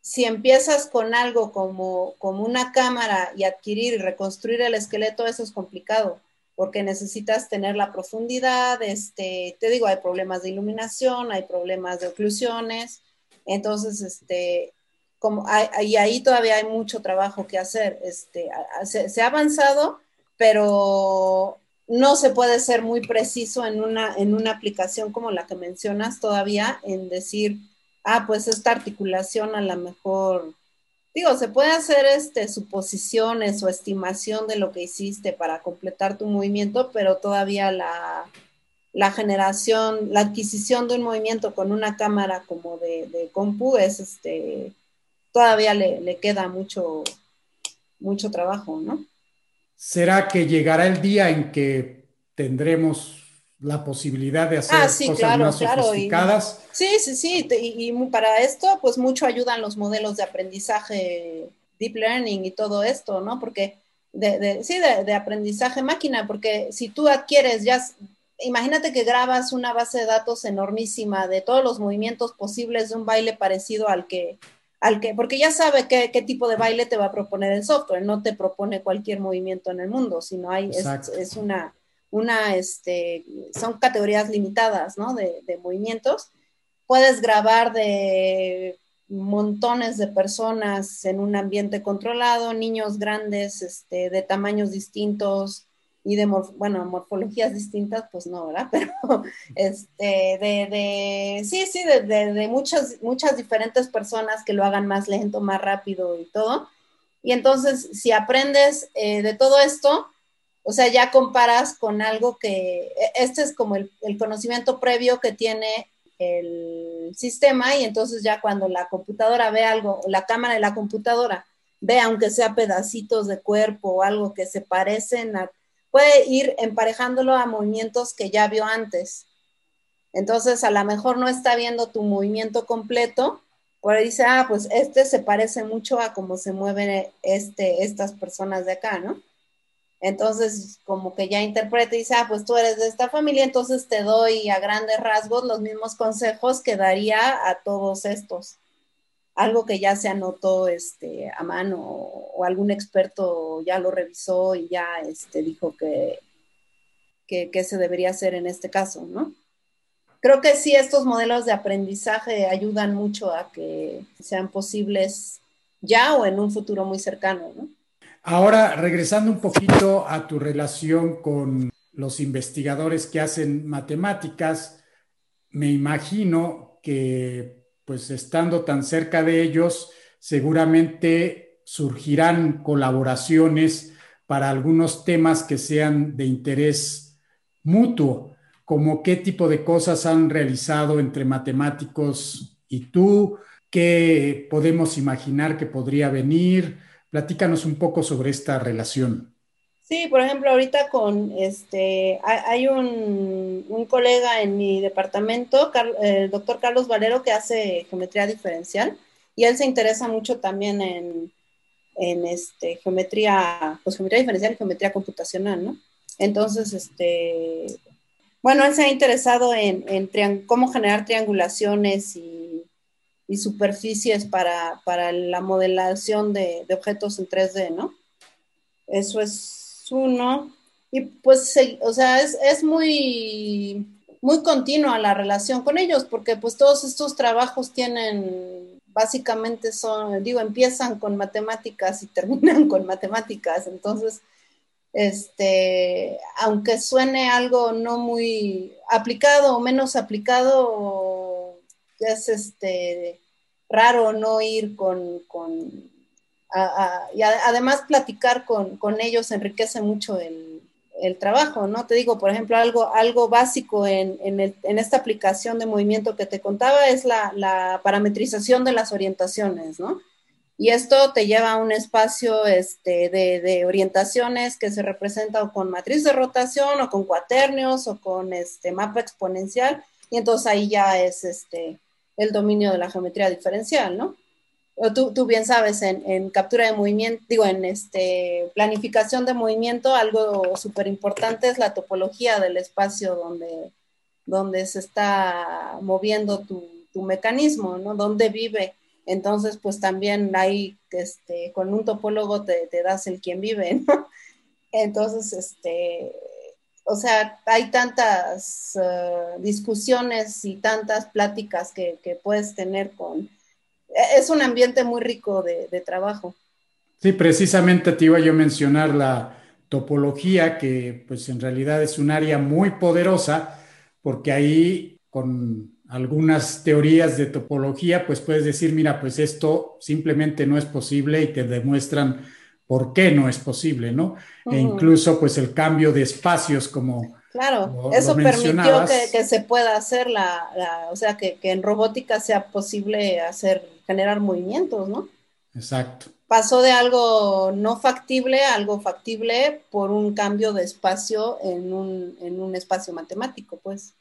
si empiezas con algo como, como una cámara y adquirir y reconstruir el esqueleto, eso es complicado, porque necesitas tener la profundidad, este, te digo, hay problemas de iluminación, hay problemas de oclusiones, entonces, este, como y ahí todavía hay mucho trabajo que hacer, este, se, ha avanzado, pero no se puede ser muy preciso en una, en una aplicación como la que mencionas todavía, en decir, ah, pues esta articulación a lo mejor, digo, se puede hacer este, suposiciones o estimación de lo que hiciste para completar tu movimiento, pero todavía la, la generación, la adquisición de un movimiento con una cámara como de, de compu es, este, todavía le, le, queda mucho, mucho trabajo, ¿no? ¿Será que llegará el día en que tendremos la posibilidad de hacer ah, cosas más sofisticadas. sí, sí, sí, y, para esto, pues mucho ayudan los modelos de aprendizaje, deep learning y todo esto, ¿no? Porque, de, sí, de, aprendizaje máquina, porque si tú adquieres ya, imagínate que grabas una base de datos enormísima de todos los movimientos posibles de un baile parecido al que, al que, porque ya sabe qué, tipo de baile te va a proponer el software, no te propone cualquier movimiento en el mundo, sino hay, es una una, este, son categorías limitadas, ¿no? De, movimientos. Puedes grabar de montones de personas en un ambiente controlado, niños grandes, este, de tamaños distintos y de, bueno, morfologías distintas, pues no, ¿verdad? Pero, este, de, de sí, sí, de, de, muchas, muchas diferentes personas que lo hagan más lento, más rápido y todo. Y entonces, si aprendes eh, de todo esto, o sea, ya comparas con algo que, e, este es como el, conocimiento previo que tiene el sistema y entonces ya cuando la computadora ve algo, la cámara de la computadora ve aunque sea pedacitos de cuerpo o algo que se parecen a, puede ir emparejándolo a movimientos que ya vio antes. Entonces, a lo mejor no está viendo tu movimiento completo, por ahí dice, ah, pues este se parece mucho a cómo se mueven este, estas personas de acá, ¿no? Entonces, como que ya interpreta y dice, ah, pues tú eres de esta familia, entonces te doy a grandes rasgos los mismos consejos que daría a todos estos. Algo que ya se anotó este, a mano o, algún experto ya lo revisó y ya este, dijo que, que, se debería hacer en este caso, ¿no? Creo que sí, estos modelos de aprendizaje ayudan mucho a que sean posibles ya o en un futuro muy cercano, ¿no? Ahora, regresando un poquito a tu relación con los investigadores que hacen matemáticas, me imagino que, pues estando tan cerca de ellos, seguramente surgirán colaboraciones para algunos temas que sean de interés mutuo, como qué tipo de cosas han realizado entre matemáticos y tú, qué podemos imaginar que podría venir, Platícanos un poco sobre esta relación. Sí, por ejemplo, ahorita con este, hay un, un colega en mi departamento, el doctor Carlos Valero, que hace geometría diferencial y él se interesa mucho también en, en este, geometría, pues geometría diferencial y geometría computacional, ¿no? Entonces, este, bueno, él se ha interesado en, en cómo generar triangulaciones y y superficies para, la modelación de, objetos en 3D, ¿no? Eso es uno. Y pues, o sea, es, muy, muy continua la relación con ellos, porque pues todos estos trabajos tienen, básicamente son, digo, empiezan con matemáticas y terminan con matemáticas, entonces, este, aunque suene algo no muy aplicado o menos aplicado, es este raro no ir con, y además platicar con, ellos enriquece mucho el, trabajo, ¿no? Te digo, por ejemplo, algo, algo básico en, esta aplicación de movimiento que te contaba es la, parametrización de las orientaciones, ¿no? Y esto te lleva a un espacio este, de, de, orientaciones que se representa con matriz de rotación o con cuaternios o con este mapa exponencial. Y entonces ahí ya es este, el dominio de la geometría diferencial, ¿no? Tú, tú bien sabes, en, captura de movimiento, digo, en este, planificación de movimiento, algo súper importante es la topología del espacio donde, donde se está moviendo tu, tu mecanismo, ¿no? Dónde vive. Entonces, pues también ahí, este, con un topólogo te, das el quien vive, ¿no? Entonces, este, o sea, hay tantas eh, discusiones y tantas pláticas que, puedes tener con... Es un ambiente muy rico de, de trabajo. Sí, precisamente te iba yo a mencionar la topología, que pues en realidad es un área muy poderosa, porque ahí con algunas teorías de topología, pues puedes decir, mira, pues esto simplemente no es posible y te demuestran por qué no es posible, ¿no? E incluso pues el cambio de espacios como... Claro, eso permitió que, se pueda hacer la, o sea, que, que, en robótica sea posible hacer, generar movimientos, ¿no? Exacto. Pasó de algo no factible a algo factible por un cambio de espacio en un, en un espacio matemático, pues.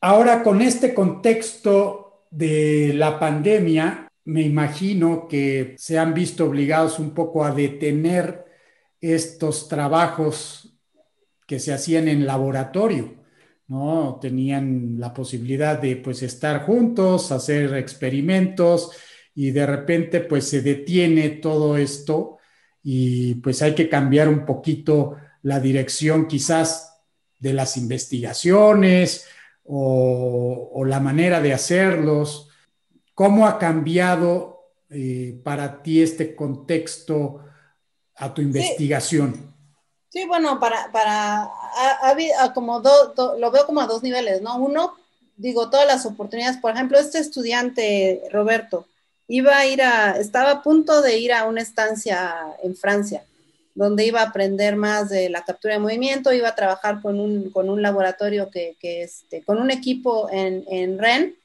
Ahora, con este contexto de la pandemia, me imagino que se han visto obligados un poco a detener estos trabajos que se hacían en laboratorio, ¿no? Tenían la posibilidad de pues estar juntos, hacer experimentos y de repente pues se detiene todo esto y pues hay que cambiar un poquito la dirección quizás de las investigaciones o, la manera de hacerlos. ¿Cómo ha cambiado eh, para ti este contexto a tu investigación? Sí, bueno, para, para como lo veo como a dos niveles, ¿no? Uno, digo, todas las oportunidades, por ejemplo, este estudiante, Roberto, iba a ir a, estaba a punto de ir a una estancia en Francia, donde iba a aprender más de la captura de movimiento, iba a trabajar con un, con un laboratorio que, que este, con un equipo en, en REN,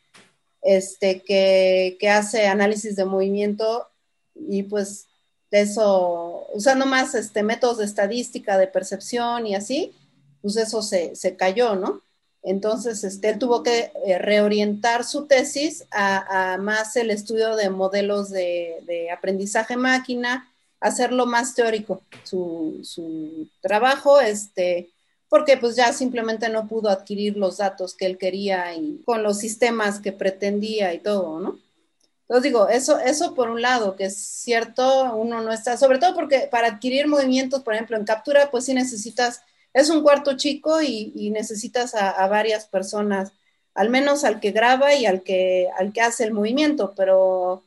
este, que, que, hace análisis de movimiento y pues eso, usando más este, métodos de estadística, de percepción y así, pues eso se, se cayó, ¿no? Entonces, este, él tuvo que eh, reorientar su tesis a, más el estudio de modelos de, aprendizaje máquina, hacerlo más teórico, su, trabajo, este, porque pues ya simplemente no pudo adquirir los datos que él quería y con los sistemas que pretendía y todo, ¿no? Entonces digo, eso, eso por un lado, que es cierto, uno no está, sobre todo porque para adquirir movimientos, por ejemplo, en captura, pues sí necesitas es un cuarto chico y, necesitas a, varias personas, al menos al que graba y al que, al que hace el movimiento, pero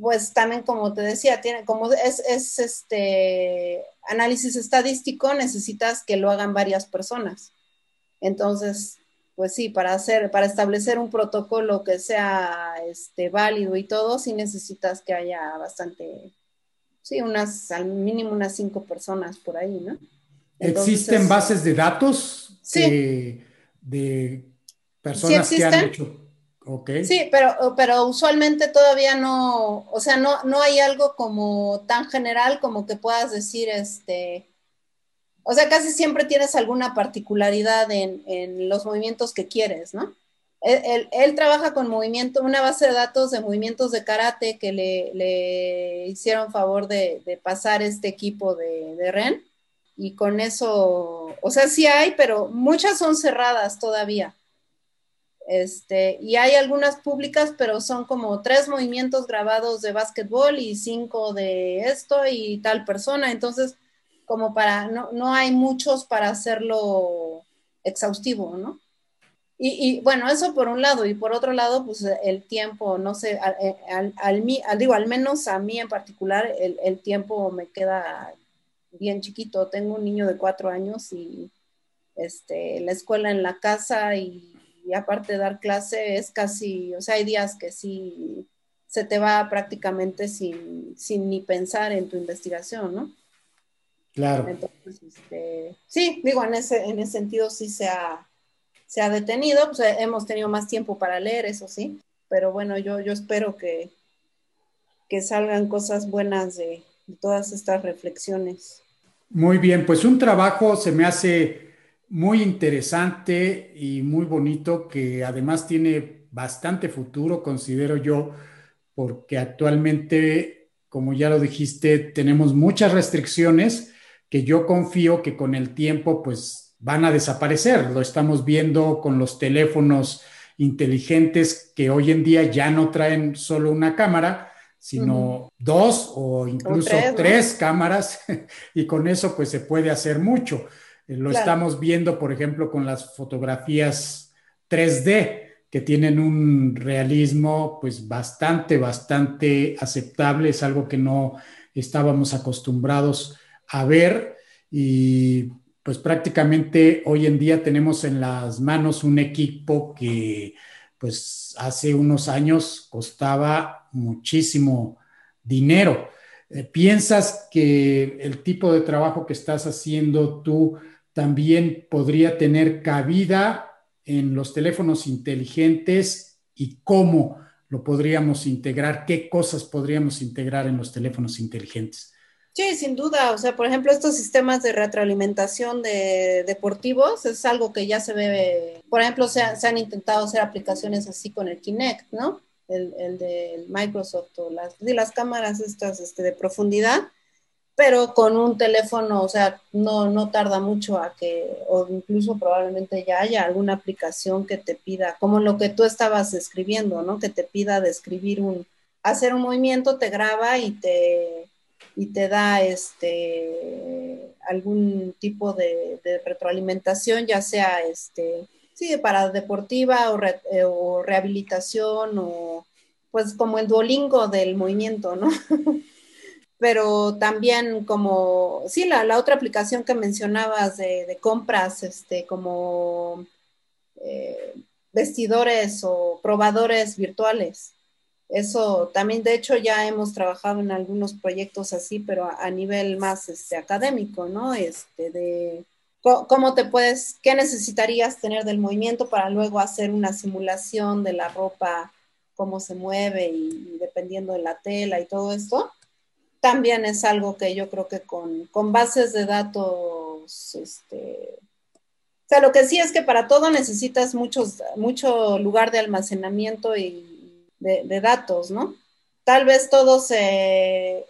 pues también como te decía, tiene, como es, este análisis estadístico, necesitas que lo hagan varias personas. Entonces, pues sí, para hacer, para establecer un protocolo que sea este, válido y todo, sí necesitas que haya bastante, sí, unas, al mínimo unas cinco personas por ahí, ¿no? ¿Existen bases de datos de personas que han hecho? Okay. Sí, pero, pero usualmente todavía no, o sea, no, no hay algo como tan general como que puedas decir, este, o sea, casi siempre tienes alguna particularidad en, los movimientos que quieres, ¿no? Él, trabaja con movimiento, una base de datos de movimientos de karate que le, hicieron favor de, pasar este equipo de, de REN y con eso, o sea, sí hay, pero muchas son cerradas todavía. Este, y hay algunas públicas, pero son como tres movimientos grabados de básquetbol y cinco de esto y tal persona. Entonces, como para, no, no hay muchos para hacerlo exhaustivo, ¿no? Y, bueno, eso por un lado, y por otro lado, pues el tiempo, no sé, al, al, digo, al menos a mí en particular, el, el tiempo me queda bien chiquito. Tengo un niño de cuatro años y este, la escuela en la casa y, aparte de dar clase es casi, o sea, hay días que sí se te va prácticamente sin, sin ni pensar en tu investigación, ¿no? Claro. Entonces, este, sí, digo, en ese, en ese sentido sí se ha, se ha detenido, pues hemos tenido más tiempo para leer, eso sí, pero bueno, yo, yo espero que, que salgan cosas buenas de, todas estas reflexiones. Muy bien, pues un trabajo se me hace muy interesante y muy bonito, que además tiene bastante futuro, considero yo, porque actualmente, como ya lo dijiste, tenemos muchas restricciones que yo confío que con el tiempo pues van a desaparecer. Lo estamos viendo con los teléfonos inteligentes que hoy en día ya no traen solo una cámara, sino dos o incluso tres, cámaras y con eso pues se puede hacer mucho. Eh, lo estamos viendo, por ejemplo, con las fotografías 3D que tienen un realismo pues bastante, bastante aceptable, es algo que no estábamos acostumbrados a ver y pues prácticamente hoy en día tenemos en las manos un equipo que pues hace unos años costaba muchísimo dinero. Eh, ¿Piensas que el tipo de trabajo que estás haciendo tú también podría tener cabida en los teléfonos inteligentes y cómo lo podríamos integrar? ¿Qué cosas podríamos integrar en los teléfonos inteligentes? Sí, sin duda. O sea, por ejemplo, estos sistemas de retroalimentación de deportivos es algo que ya se ve. Por ejemplo, se, han intentado hacer aplicaciones así con el Kinect, ¿no? El, el de Microsoft o las, las cámaras estas este, de profundidad, pero con un teléfono, o sea, no, no tarda mucho a que, o incluso probablemente ya haya alguna aplicación que te pida, como lo que tú estabas escribiendo, ¿no? Que te pida describir un, hacer un movimiento, te graba y te y te da este algún tipo de, retroalimentación, ya sea este, sí, para deportiva o, eh, o, rehabilitación o pues como el duolingo del movimiento, ¿no? Pero también como, sí, la, la otra aplicación que mencionabas de, compras, este, como eh, vestidores o probadores virtuales. Eso también, de hecho, ya hemos trabajado en algunos proyectos así, pero a, nivel más este, académico, ¿no? Este, de cómo te puedes, qué necesitarías tener del movimiento para luego hacer una simulación de la ropa, cómo se mueve y, dependiendo de la tela y todo esto. También es algo que yo creo que con, con bases de datos, este, o sea, lo que sí es que para todo necesitas muchos, mucho lugar de almacenamiento y de, datos, ¿no? Tal vez todo se,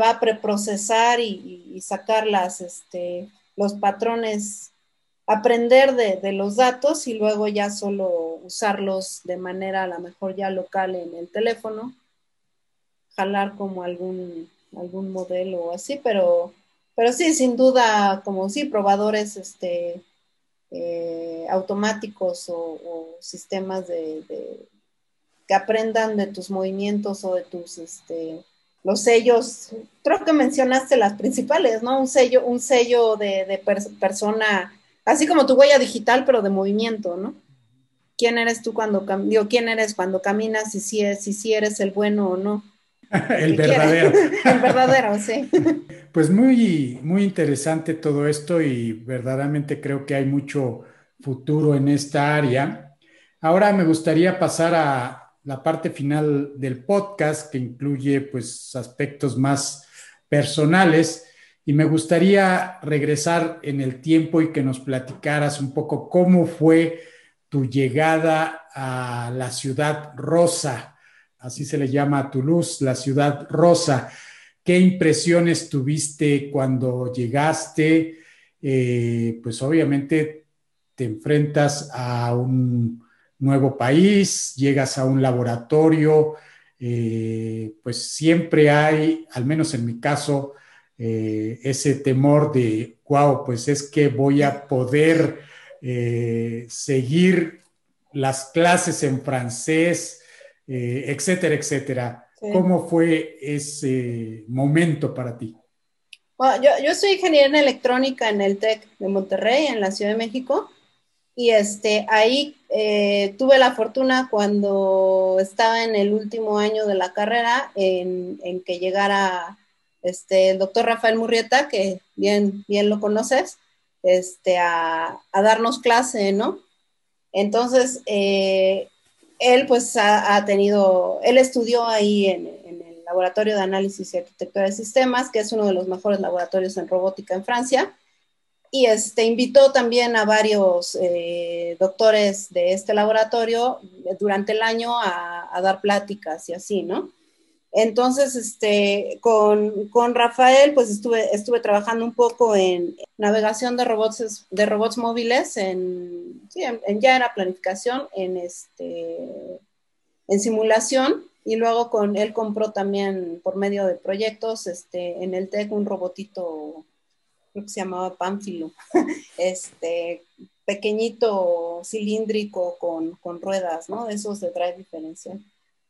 va a preprocesar y, sacar las, este, los patrones, aprender de, los datos y luego ya solo usarlos de manera a lo mejor ya local en el teléfono, jalar como algún, algún modelo o así, pero, pero sí, sin duda, como sí, probadores este, eh, automáticos o, sistemas de, que aprendan de tus movimientos o de tus, este, los sellos, creo que mencionaste las principales, ¿no? Un sello, un sello de, persona, así como tu huella digital, pero de movimiento, ¿no? ¿Quién eres tú cuando, digo, quién eres cuando caminas y si, si, si eres el bueno o no? el verdadero. el verdadero, sí. Pues muy, muy interesante todo esto y verdaderamente creo que hay mucho futuro en esta área. Ahora me gustaría pasar a, la parte final del podcast que incluye pues aspectos más personales y me gustaría regresar en el tiempo y que nos platicaras un poco cómo fue tu llegada a la ciudad rosa, así se le llama a Toulouse, la ciudad rosa. ¿Qué impresiones tuviste cuando llegaste? Eh, pues obviamente te enfrentas a un nuevo país, llegas a un laboratorio, eh, pues siempre hay, al menos en mi caso, eh, ese temor de, wow, pues es que voy a poder eh, seguir las clases en francés, etcétera, etcétera. ¿Cómo fue ese momento para ti? yo, yo soy ingeniera en electrónica en el TEC de Monterrey, en la Ciudad de México. Y este, ahí eh, tuve la fortuna cuando estaba en el último año de la carrera en, que llegara este, el doctor Rafael Murrieta, que bien, bien lo conoces, este, a, darnos clase, ¿no? Entonces, eh, él pues ha, tenido, él estudió ahí en, en, el Laboratorio de Análisis y Arquitectura de Sistemas, que es uno de los mejores laboratorios en robótica en Francia y este, invitó también a varios eh, doctores de este laboratorio durante el año a, dar pláticas y así, ¿no? Entonces, este, con, con, Rafael, pues estuve, estuve trabajando un poco en navegación de robots, de robots móviles, en, en, ya era planificación, en, este, en simulación, y luego con él compró también por medio de proyectos este, en el TEC un robotito, creo que se llamaba Pánfilo, este, pequeñito, cilíndrico, con, con ruedas, ¿no? Esos de drive diferencial.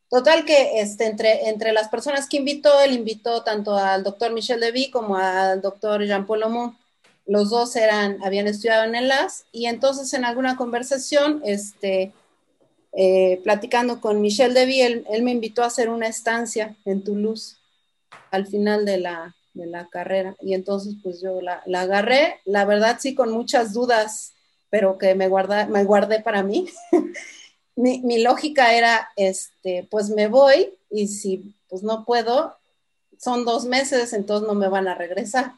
Total que este, entre, entre las personas que invitó, él invitó tanto al doctor Michel Levy como al doctor Jean-Paul Aumont. Los dos eran, habían estudiado en el LAS y entonces en alguna conversación, este, eh, platicando con Michel Levy, él, él, me invitó a hacer una estancia en Toulouse al final de la, de la carrera. Y entonces pues yo la, la, agarré, la verdad sí con muchas dudas, pero que me, guarda, me guardé para mí. mi, mi, lógica era, este, pues me voy y si pues no puedo, son dos meses, entonces no me van a regresar.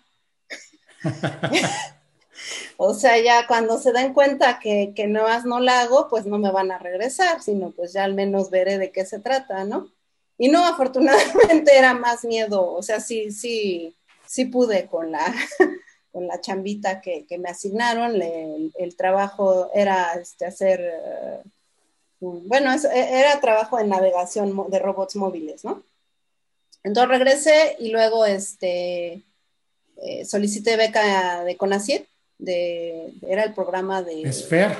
o sea, ya cuando se den cuenta que, que no no la hago, pues no me van a regresar, sino pues ya al menos veré de qué se trata, ¿no? Y no, afortunadamente era más miedo, o sea, sí, sí, sí pude con la, con la chambita que, que me asignaron, el, el, trabajo era este, hacer... Uh, bueno, e, era trabajo en navegación de robots móviles, ¿no? Entonces regresé y luego este, eh, solicité beca de CONACYT, de, era el programa de... Esfer.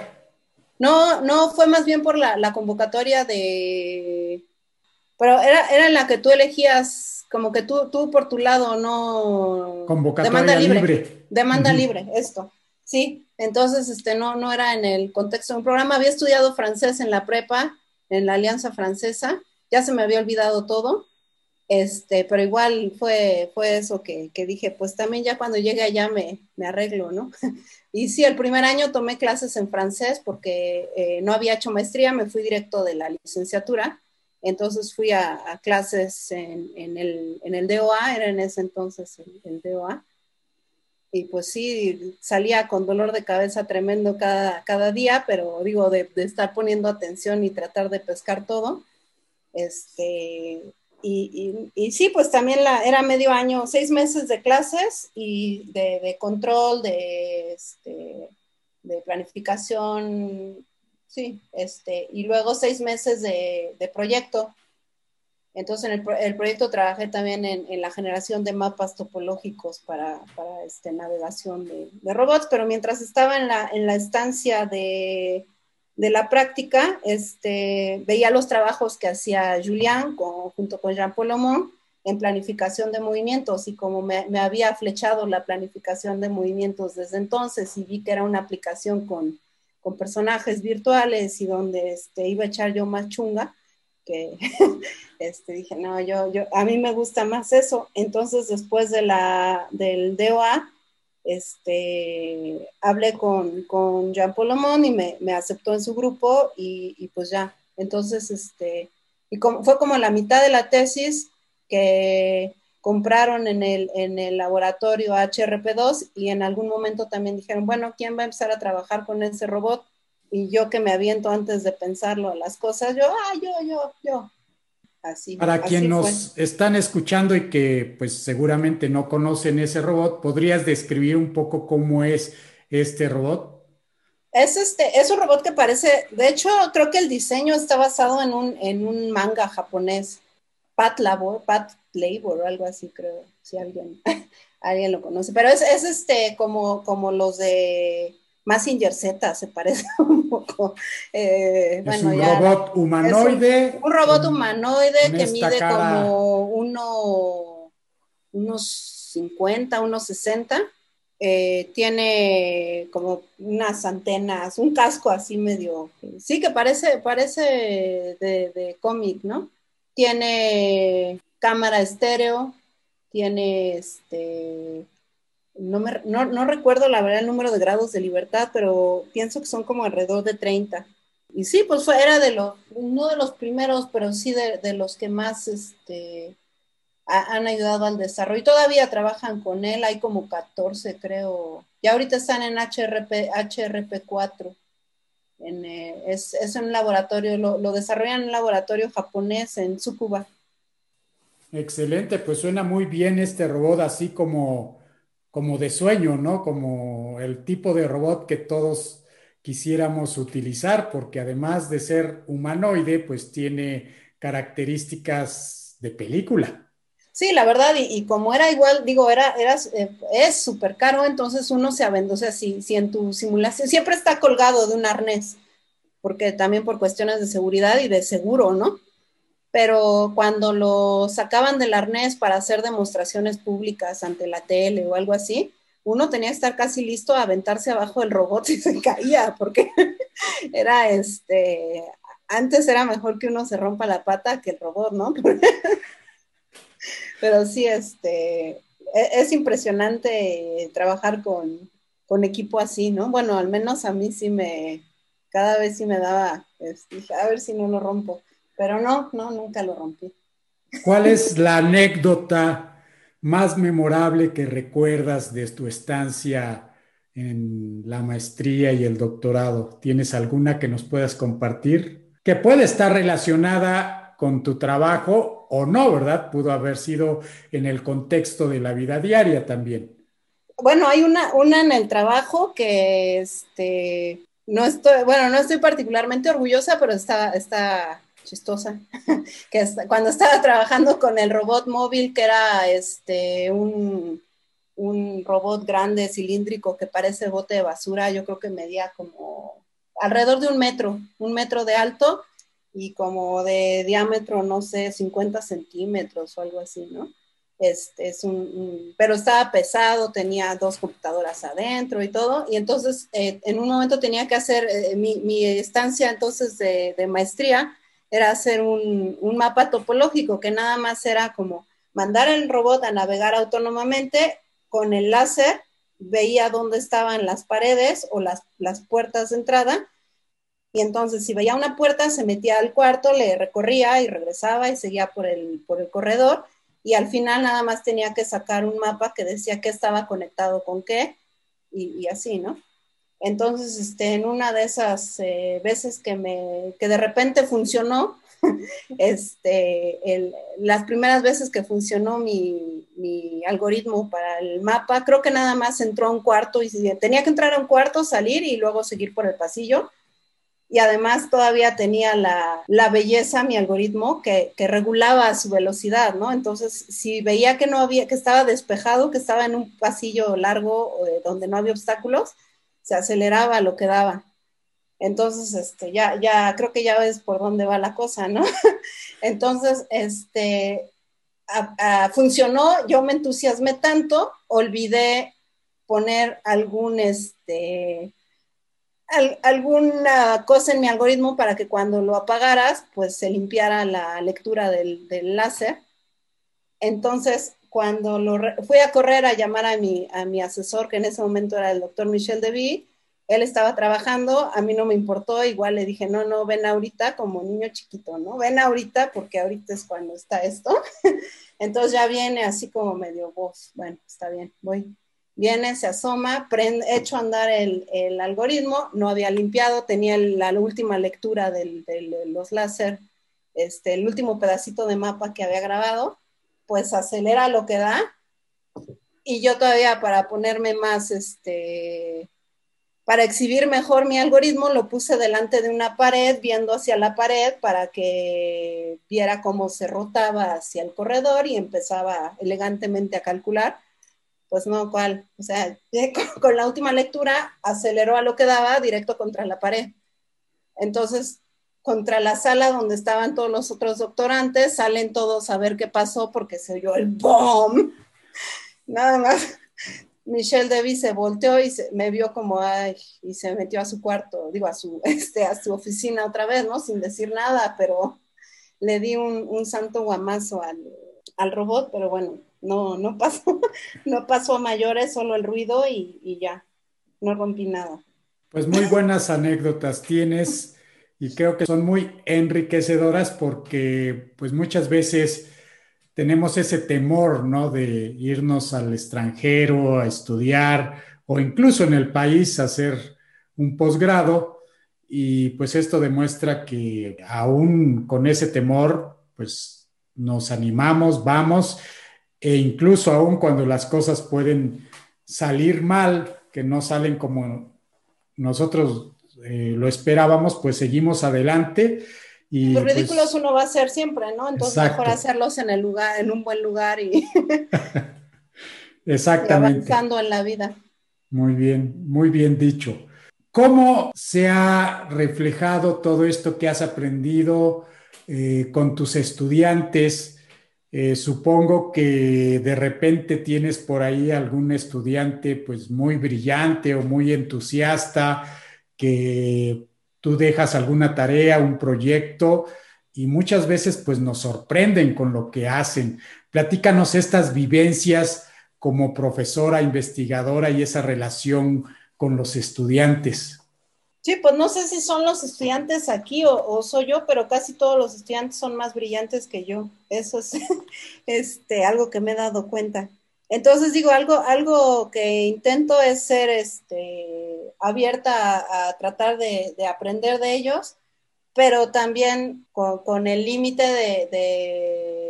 No, no, fue más bien por la, la convocatoria de... Pero era, era en la que tú elegías, como que tú, tú por tu lado, no... Convocatoria demanda libre. Demanda libre, esto. Sí, entonces este, no, no era en el contexto de un programa. Había estudiado francés en la prepa, en la Alianza Francesa, ya se me había olvidado todo, este, pero igual fue, fue eso que, que dije, pues también ya cuando llegue allá me, me, arreglo, ¿no? Y sí, el primer año tomé clases en francés porque eh, no había hecho maestría, me fui directo de la licenciatura, entonces fui a, clases en, el, en, el, DOA, era en ese entonces el, DOA, y pues sí, salía con dolor de cabeza tremendo cada, cada día, pero digo, de, estar poniendo atención y tratar de pescar todo. Este, y, y, sí, pues también era medio año, seis meses de clases y de, de control, de, este, de planificación, sí, este, y luego seis meses de, proyecto. Entonces, en el, proyecto trabajé también en, la generación de mapas topológicos para, para este, navegación de, robots, pero mientras estaba en la, en la estancia de, de la práctica, este, veía los trabajos que hacía Julián junto con Jean-Paul Aumont en planificación de movimientos y como me, me, había flechado la planificación de movimientos desde entonces y vi que era una aplicación con, con personajes virtuales y donde este, iba a echar yo más chunga, que este, dije, no, yo, yo, a mí me gusta más eso. Entonces, después de la, del DOA, este, hablé con, con Jean Polomón y me, me, aceptó en su grupo y, y, pues ya. Entonces, este, y como, fue como la mitad de la tesis que compraron en el, en el laboratorio HRP2 y en algún momento también dijeron, bueno, ¿quién va a empezar a trabajar con ese robot? y yo que me aviento antes de pensarlo las cosas, yo, ah, yo, yo, yo. Así, Para quien nos están escuchando y que pues seguramente no conocen ese robot, ¿podrías describir un poco cómo es este robot? Es, este, es un robot que parece, de hecho creo que el diseño está basado en un, en un manga japonés, Pat Labor, Pat Labor o algo así creo, si alguien, alguien lo conoce, pero es, es este como, como los de Massinger Z se parece un poco. Eh, es un robot humanoide. Un, robot humanoide que mide como uno, unos 50, unos 60. Eh, tiene como unas antenas, un casco así medio, sí que parece, parece de, de cómic, ¿no? Tiene cámara estéreo, tiene este no, me, no, no, recuerdo la verdad el número de grados de libertad, pero pienso que son como alrededor de 30. Y sí, pues fue, era de los, no de los primeros, pero sí de, de los que más este, han ayudado al desarrollo. Y todavía trabajan con él, hay como 14 creo. Ya ahorita están en HRP, HRP4. Eh, es, es, un laboratorio, lo, lo, desarrollan en un laboratorio japonés en Tsukuba. Excelente, pues suena muy bien este robot, así como, como de sueño, ¿no? Como el tipo de robot que todos quisiéramos utilizar, porque además de ser humanoide, pues tiene características de película. Sí, la verdad, y, como era igual, digo, era, era eh, es súper caro, entonces uno se aventó, o sea, si, si en tu simulación siempre está colgado de un arnés, porque también por cuestiones de seguridad y de seguro, ¿no? Pero cuando lo sacaban del arnés para hacer demostraciones públicas ante la tele o algo así, uno tenía que estar casi listo a aventarse abajo del robot si se caía, porque era este, antes era mejor que uno se rompa la pata que el robot, ¿no? Pero sí, este, e, es impresionante trabajar con, con, equipo así, ¿no? Bueno, al menos a mí sí me, cada vez sí me daba, este, a ver si no lo rompo, pero no, no, nunca lo rompí. ¿Cuál es la anécdota más memorable que recuerdas de tu estancia en la maestría y el doctorado? ¿Tienes alguna que nos puedas compartir? Que puede estar relacionada con tu trabajo o no, ¿verdad? Pudo haber sido en el contexto de la vida diaria también. Bueno, hay una, una en el trabajo que este, no estoy, bueno, no estoy particularmente orgullosa, pero está, está chistosa, que cuando estaba trabajando con el robot móvil, que era este, un, un robot grande, cilíndrico, que parece bote de basura, yo creo que medía como alrededor de un metro, un metro de alto y como de diámetro, no sé, 50 centímetros o algo así, ¿no? Este, es un, pero estaba pesado, tenía dos computadoras adentro y todo, y entonces eh, en un momento tenía que hacer eh, mi, mi, estancia entonces de, maestría, era hacer un, un, mapa topológico que nada más era como mandar el robot a navegar autónomamente con el láser, veía dónde estaban las paredes o las, las puertas de entrada, y entonces si veía una puerta se metía al cuarto, le recorría y regresaba y seguía por el, por el corredor, y al final nada más tenía que sacar un mapa que decía qué estaba conectado con qué, y, así, ¿no? Entonces, este, en una de esas eh, veces que, me, que de repente funcionó, este, el, las primeras veces que funcionó mi, mi, algoritmo para el mapa, creo que nada más entró a un cuarto y tenía que entrar a un cuarto, salir y luego seguir por el pasillo. Y además todavía tenía la, la belleza, mi algoritmo, que, que, regulaba su velocidad, ¿no? Entonces, si veía que no había, que estaba despejado, que estaba en un pasillo largo eh, donde no había obstáculos, se aceleraba lo que daba. Entonces, este, ya, ya, creo que ya ves por dónde va la cosa, ¿no? Entonces, este, funcionó, yo me entusiasmé tanto, olvidé poner algún, este, alguna cosa en mi algoritmo para que cuando lo apagaras, pues se limpiara la lectura del, del láser. Entonces, cuando lo fui a correr a llamar a mi, a mi asesor, que en ese momento era el doctor Michel Deby, él estaba trabajando, a mí no me importó, igual le dije, no, no, ven ahorita como niño chiquito, ¿no? Ven ahorita porque ahorita es cuando está esto. Entonces ya viene así como medio voz, bueno, está bien, voy. Viene, se asoma, prende, echo a andar el, el, algoritmo, no había limpiado, tenía la última lectura de los láser, este, el último pedacito de mapa que había grabado, pues acelera lo que da. Y yo todavía para ponerme más, este, para exhibir mejor mi algoritmo, lo puse delante de una pared, viendo hacia la pared para que viera cómo se rotaba hacia el corredor y empezaba elegantemente a calcular. Pues no, ¿cuál? O sea, con la última lectura aceleró a lo que daba directo contra la pared. Entonces, contra la sala donde estaban todos los otros doctorantes, salen todos a ver qué pasó porque se oyó el BOM. Nada más. Michelle Debbie se volteó y me vio como, ay, y se metió a su cuarto, digo, a su, este, a su oficina otra vez, ¿no? Sin decir nada, pero le di un, santo guamazo al, al, robot, pero bueno, no, no pasó, no pasó a mayores, solo el ruido y, y ya, no rompí nada. Pues muy buenas anécdotas tienes y creo que son muy enriquecedoras porque pues muchas veces tenemos ese temor, ¿no? De irnos al extranjero a estudiar o incluso en el país a hacer un posgrado y pues esto demuestra que aún con ese temor, pues nos animamos, vamos, e incluso aún cuando las cosas pueden salir mal, que no salen como nosotros eh, lo esperábamos, pues seguimos adelante. Y, Los pues, ridículos uno va a hacer siempre, ¿no? Entonces mejor hacerlos en el lugar, en un buen lugar y, Exactamente. avanzando en la vida. Muy bien, muy bien dicho. ¿Cómo se ha reflejado todo esto que has aprendido eh, con tus estudiantes? Eh, supongo que de repente tienes por ahí algún estudiante pues muy brillante o muy entusiasta que tú dejas alguna tarea, un proyecto y muchas veces pues nos sorprenden con lo que hacen. Platícanos estas vivencias como profesora, investigadora y esa relación con los estudiantes. Sí, pues no sé si son los estudiantes aquí o, soy yo, pero casi todos los estudiantes son más brillantes que yo. Eso es este, algo que me he dado cuenta. Entonces digo, algo, algo que intento es ser este, abierta a, tratar de, aprender de ellos, pero también con, el límite de, de,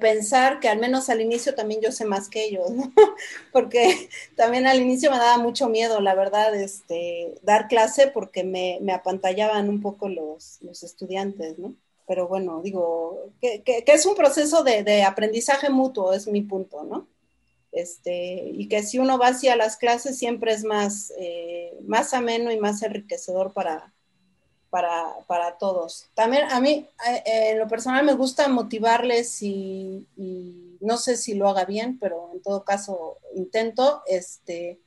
pensar que al menos al inicio también yo sé más que ellos, porque también al inicio me daba mucho miedo, la verdad, este, dar clase porque me, me apantallaban un poco los, los estudiantes, ¿no? pero bueno, digo, que, es un proceso de, aprendizaje mutuo, es mi punto, ¿no? Este, y que si uno va hacia las clases siempre es más, eh, más ameno y más enriquecedor para, para, todos. También a mí, eh, en lo personal, me gusta motivarles y, y, no sé si lo haga bien, pero en todo caso intento, este,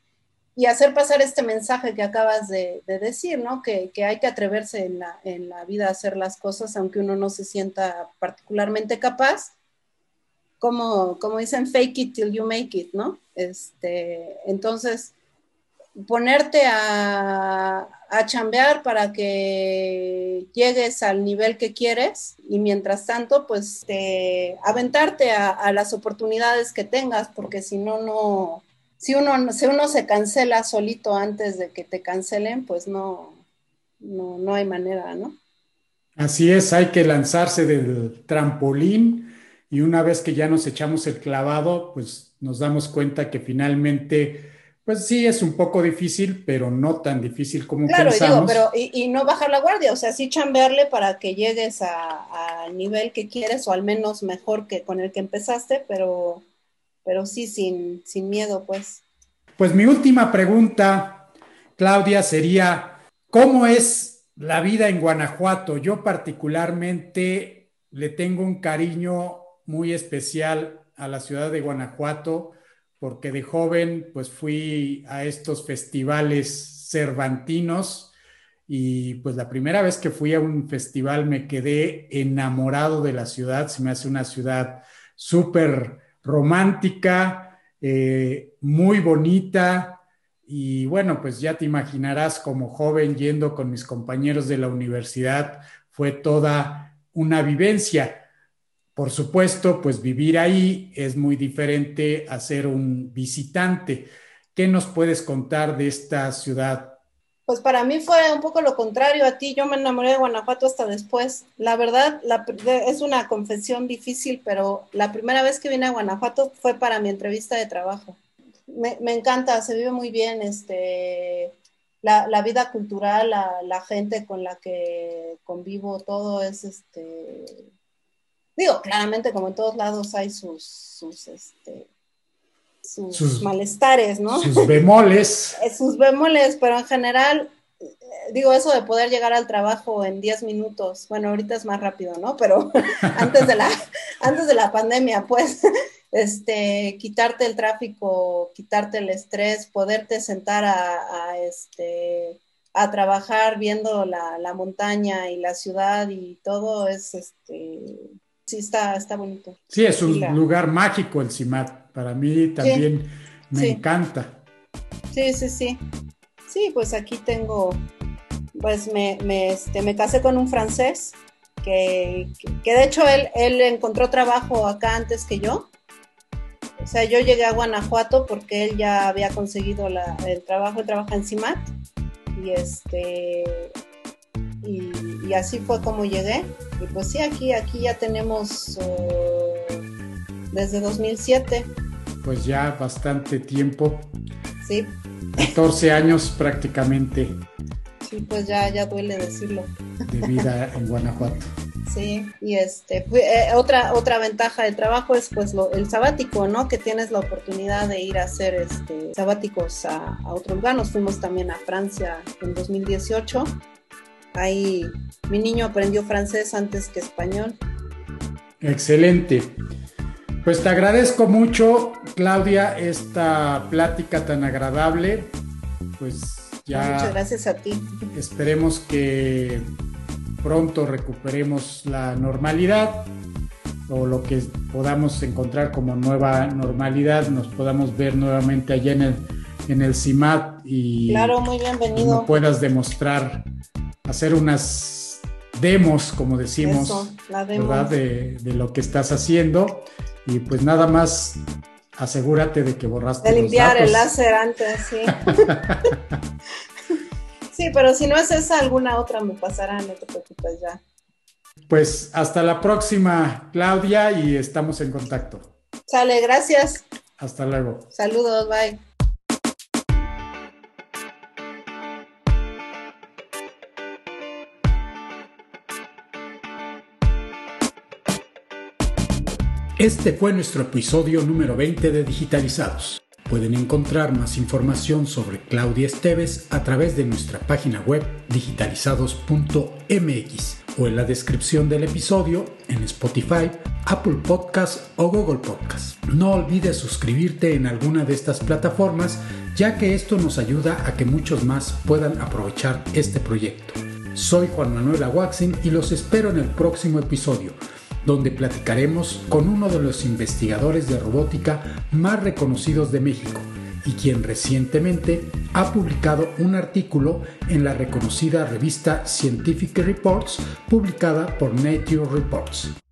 y hacer pasar este mensaje que acabas de, decir, ¿no? Que, hay que atreverse en la, vida a hacer las cosas, aunque uno no se sienta particularmente capaz. Como, como dicen, fake it till you make it, ¿no? Este, entonces, ponerte a, a chambear para que llegues al nivel que quieres y mientras tanto, pues, aventarte a, a las oportunidades que tengas, porque si no, no, si uno, si uno se cancela solito antes de que te cancelen, pues no, no, no hay manera, ¿no? Así es, hay que lanzarse del trampolín y una vez que ya nos echamos el clavado, pues nos damos cuenta que finalmente, pues sí es un poco difícil, pero no tan difícil como claro, pensamos. Claro, pero y, no bajar la guardia, o sea, sí chambearle para que llegues al nivel que quieres o al menos mejor que con el que empezaste, pero pero sí sin, sin miedo, pues. Pues mi última pregunta, Claudia, sería, ¿cómo es la vida en Guanajuato? Yo particularmente le tengo un cariño muy especial a la ciudad de Guanajuato porque de joven pues fui a estos festivales cervantinos y pues la primera vez que fui a un festival me quedé enamorado de la ciudad, se me hace una ciudad súper romántica, eh, muy bonita. Y bueno, pues ya te imaginarás como joven yendo con mis compañeros de la universidad, fue toda una vivencia. Por supuesto, pues vivir ahí es muy diferente a ser un visitante. ¿Qué nos puedes contar de esta ciudad pues para mí fue un poco lo contrario a ti. Yo me enamoré de Guanajuato hasta después. La verdad, es una confesión difícil, pero la primera vez que vine a Guanajuato fue para mi entrevista de trabajo. Me, encanta, se vive muy bien este, la, vida cultural, la, gente con la que convivo, todo es este. Digo, claramente, como en todos lados hay sus, sus este, sus, malestares, ¿no? Sus bemoles. Eh, sus bemoles, pero en general, eh, digo, eso de poder llegar al trabajo en 10 minutos, bueno, ahorita es más rápido, ¿no? Pero antes de la, antes de la pandemia, pues, este, quitarte el tráfico, quitarte el estrés, poderte sentar a, este, a trabajar viendo la, la, montaña y la ciudad y todo es, este, sí, está, está bonito. Sí, es un lugar mágico el CIMAT. Para mí también me encanta. Sí, sí, sí. Sí, pues aquí tengo, pues me, me, este, me casé con un francés que, que, de hecho él, él encontró trabajo acá antes que yo. O sea, yo llegué a Guanajuato porque él ya había conseguido la, el trabajo, él trabaja en CIMAT y este y, así fue como llegué. Y pues sí, aquí, aquí ya tenemos uh, desde 2007. Pues ya bastante tiempo. Sí. 14 años prácticamente. Sí, pues ya, ya duele decirlo. De vida en Guanajuato. Sí, y este, eh, otra, otra ventaja del trabajo es pues lo, el sabático, ¿no? Que tienes la oportunidad de ir a hacer este, sabáticos a, a otro lugar. Nos fuimos también a Francia en 2018. Ahí mi niño aprendió francés antes que español. Excelente. Pues te agradezco mucho, Claudia, esta plática tan agradable. Pues ya. Muchas gracias a ti. Esperemos que pronto recuperemos la normalidad o lo que podamos encontrar como nueva normalidad, nos podamos ver nuevamente allá en el, en el CIMAT y claro, muy bienvenido. puedas demostrar, hacer unas demos, como decimos, ¿verdad? De, de, lo que estás haciendo. Y pues nada más asegúrate de que borraste. De limpiar el láser antes, sí. Sí, pero si no es esa, alguna otra me pasará, no te preocupes ya. Pues hasta la próxima, Claudia, y estamos en contacto. Sale, gracias. Hasta luego. Saludos, bye. Este fue nuestro episodio número 20 de Digitalizados. Pueden encontrar más información sobre Claudia Esteves a través de nuestra página web digitalizados.mx o en la descripción del episodio en Spotify, Apple Podcast o Google Podcast. No olvides suscribirte en alguna de estas plataformas ya que esto nos ayuda a que muchos más puedan aprovechar este proyecto. Soy Juan Manuel Aguaxin y los espero en el próximo episodio donde platicaremos con uno de los investigadores de robótica más reconocidos de México y quien recientemente ha publicado un artículo en la reconocida revista Scientific Reports publicada por Nature Reports.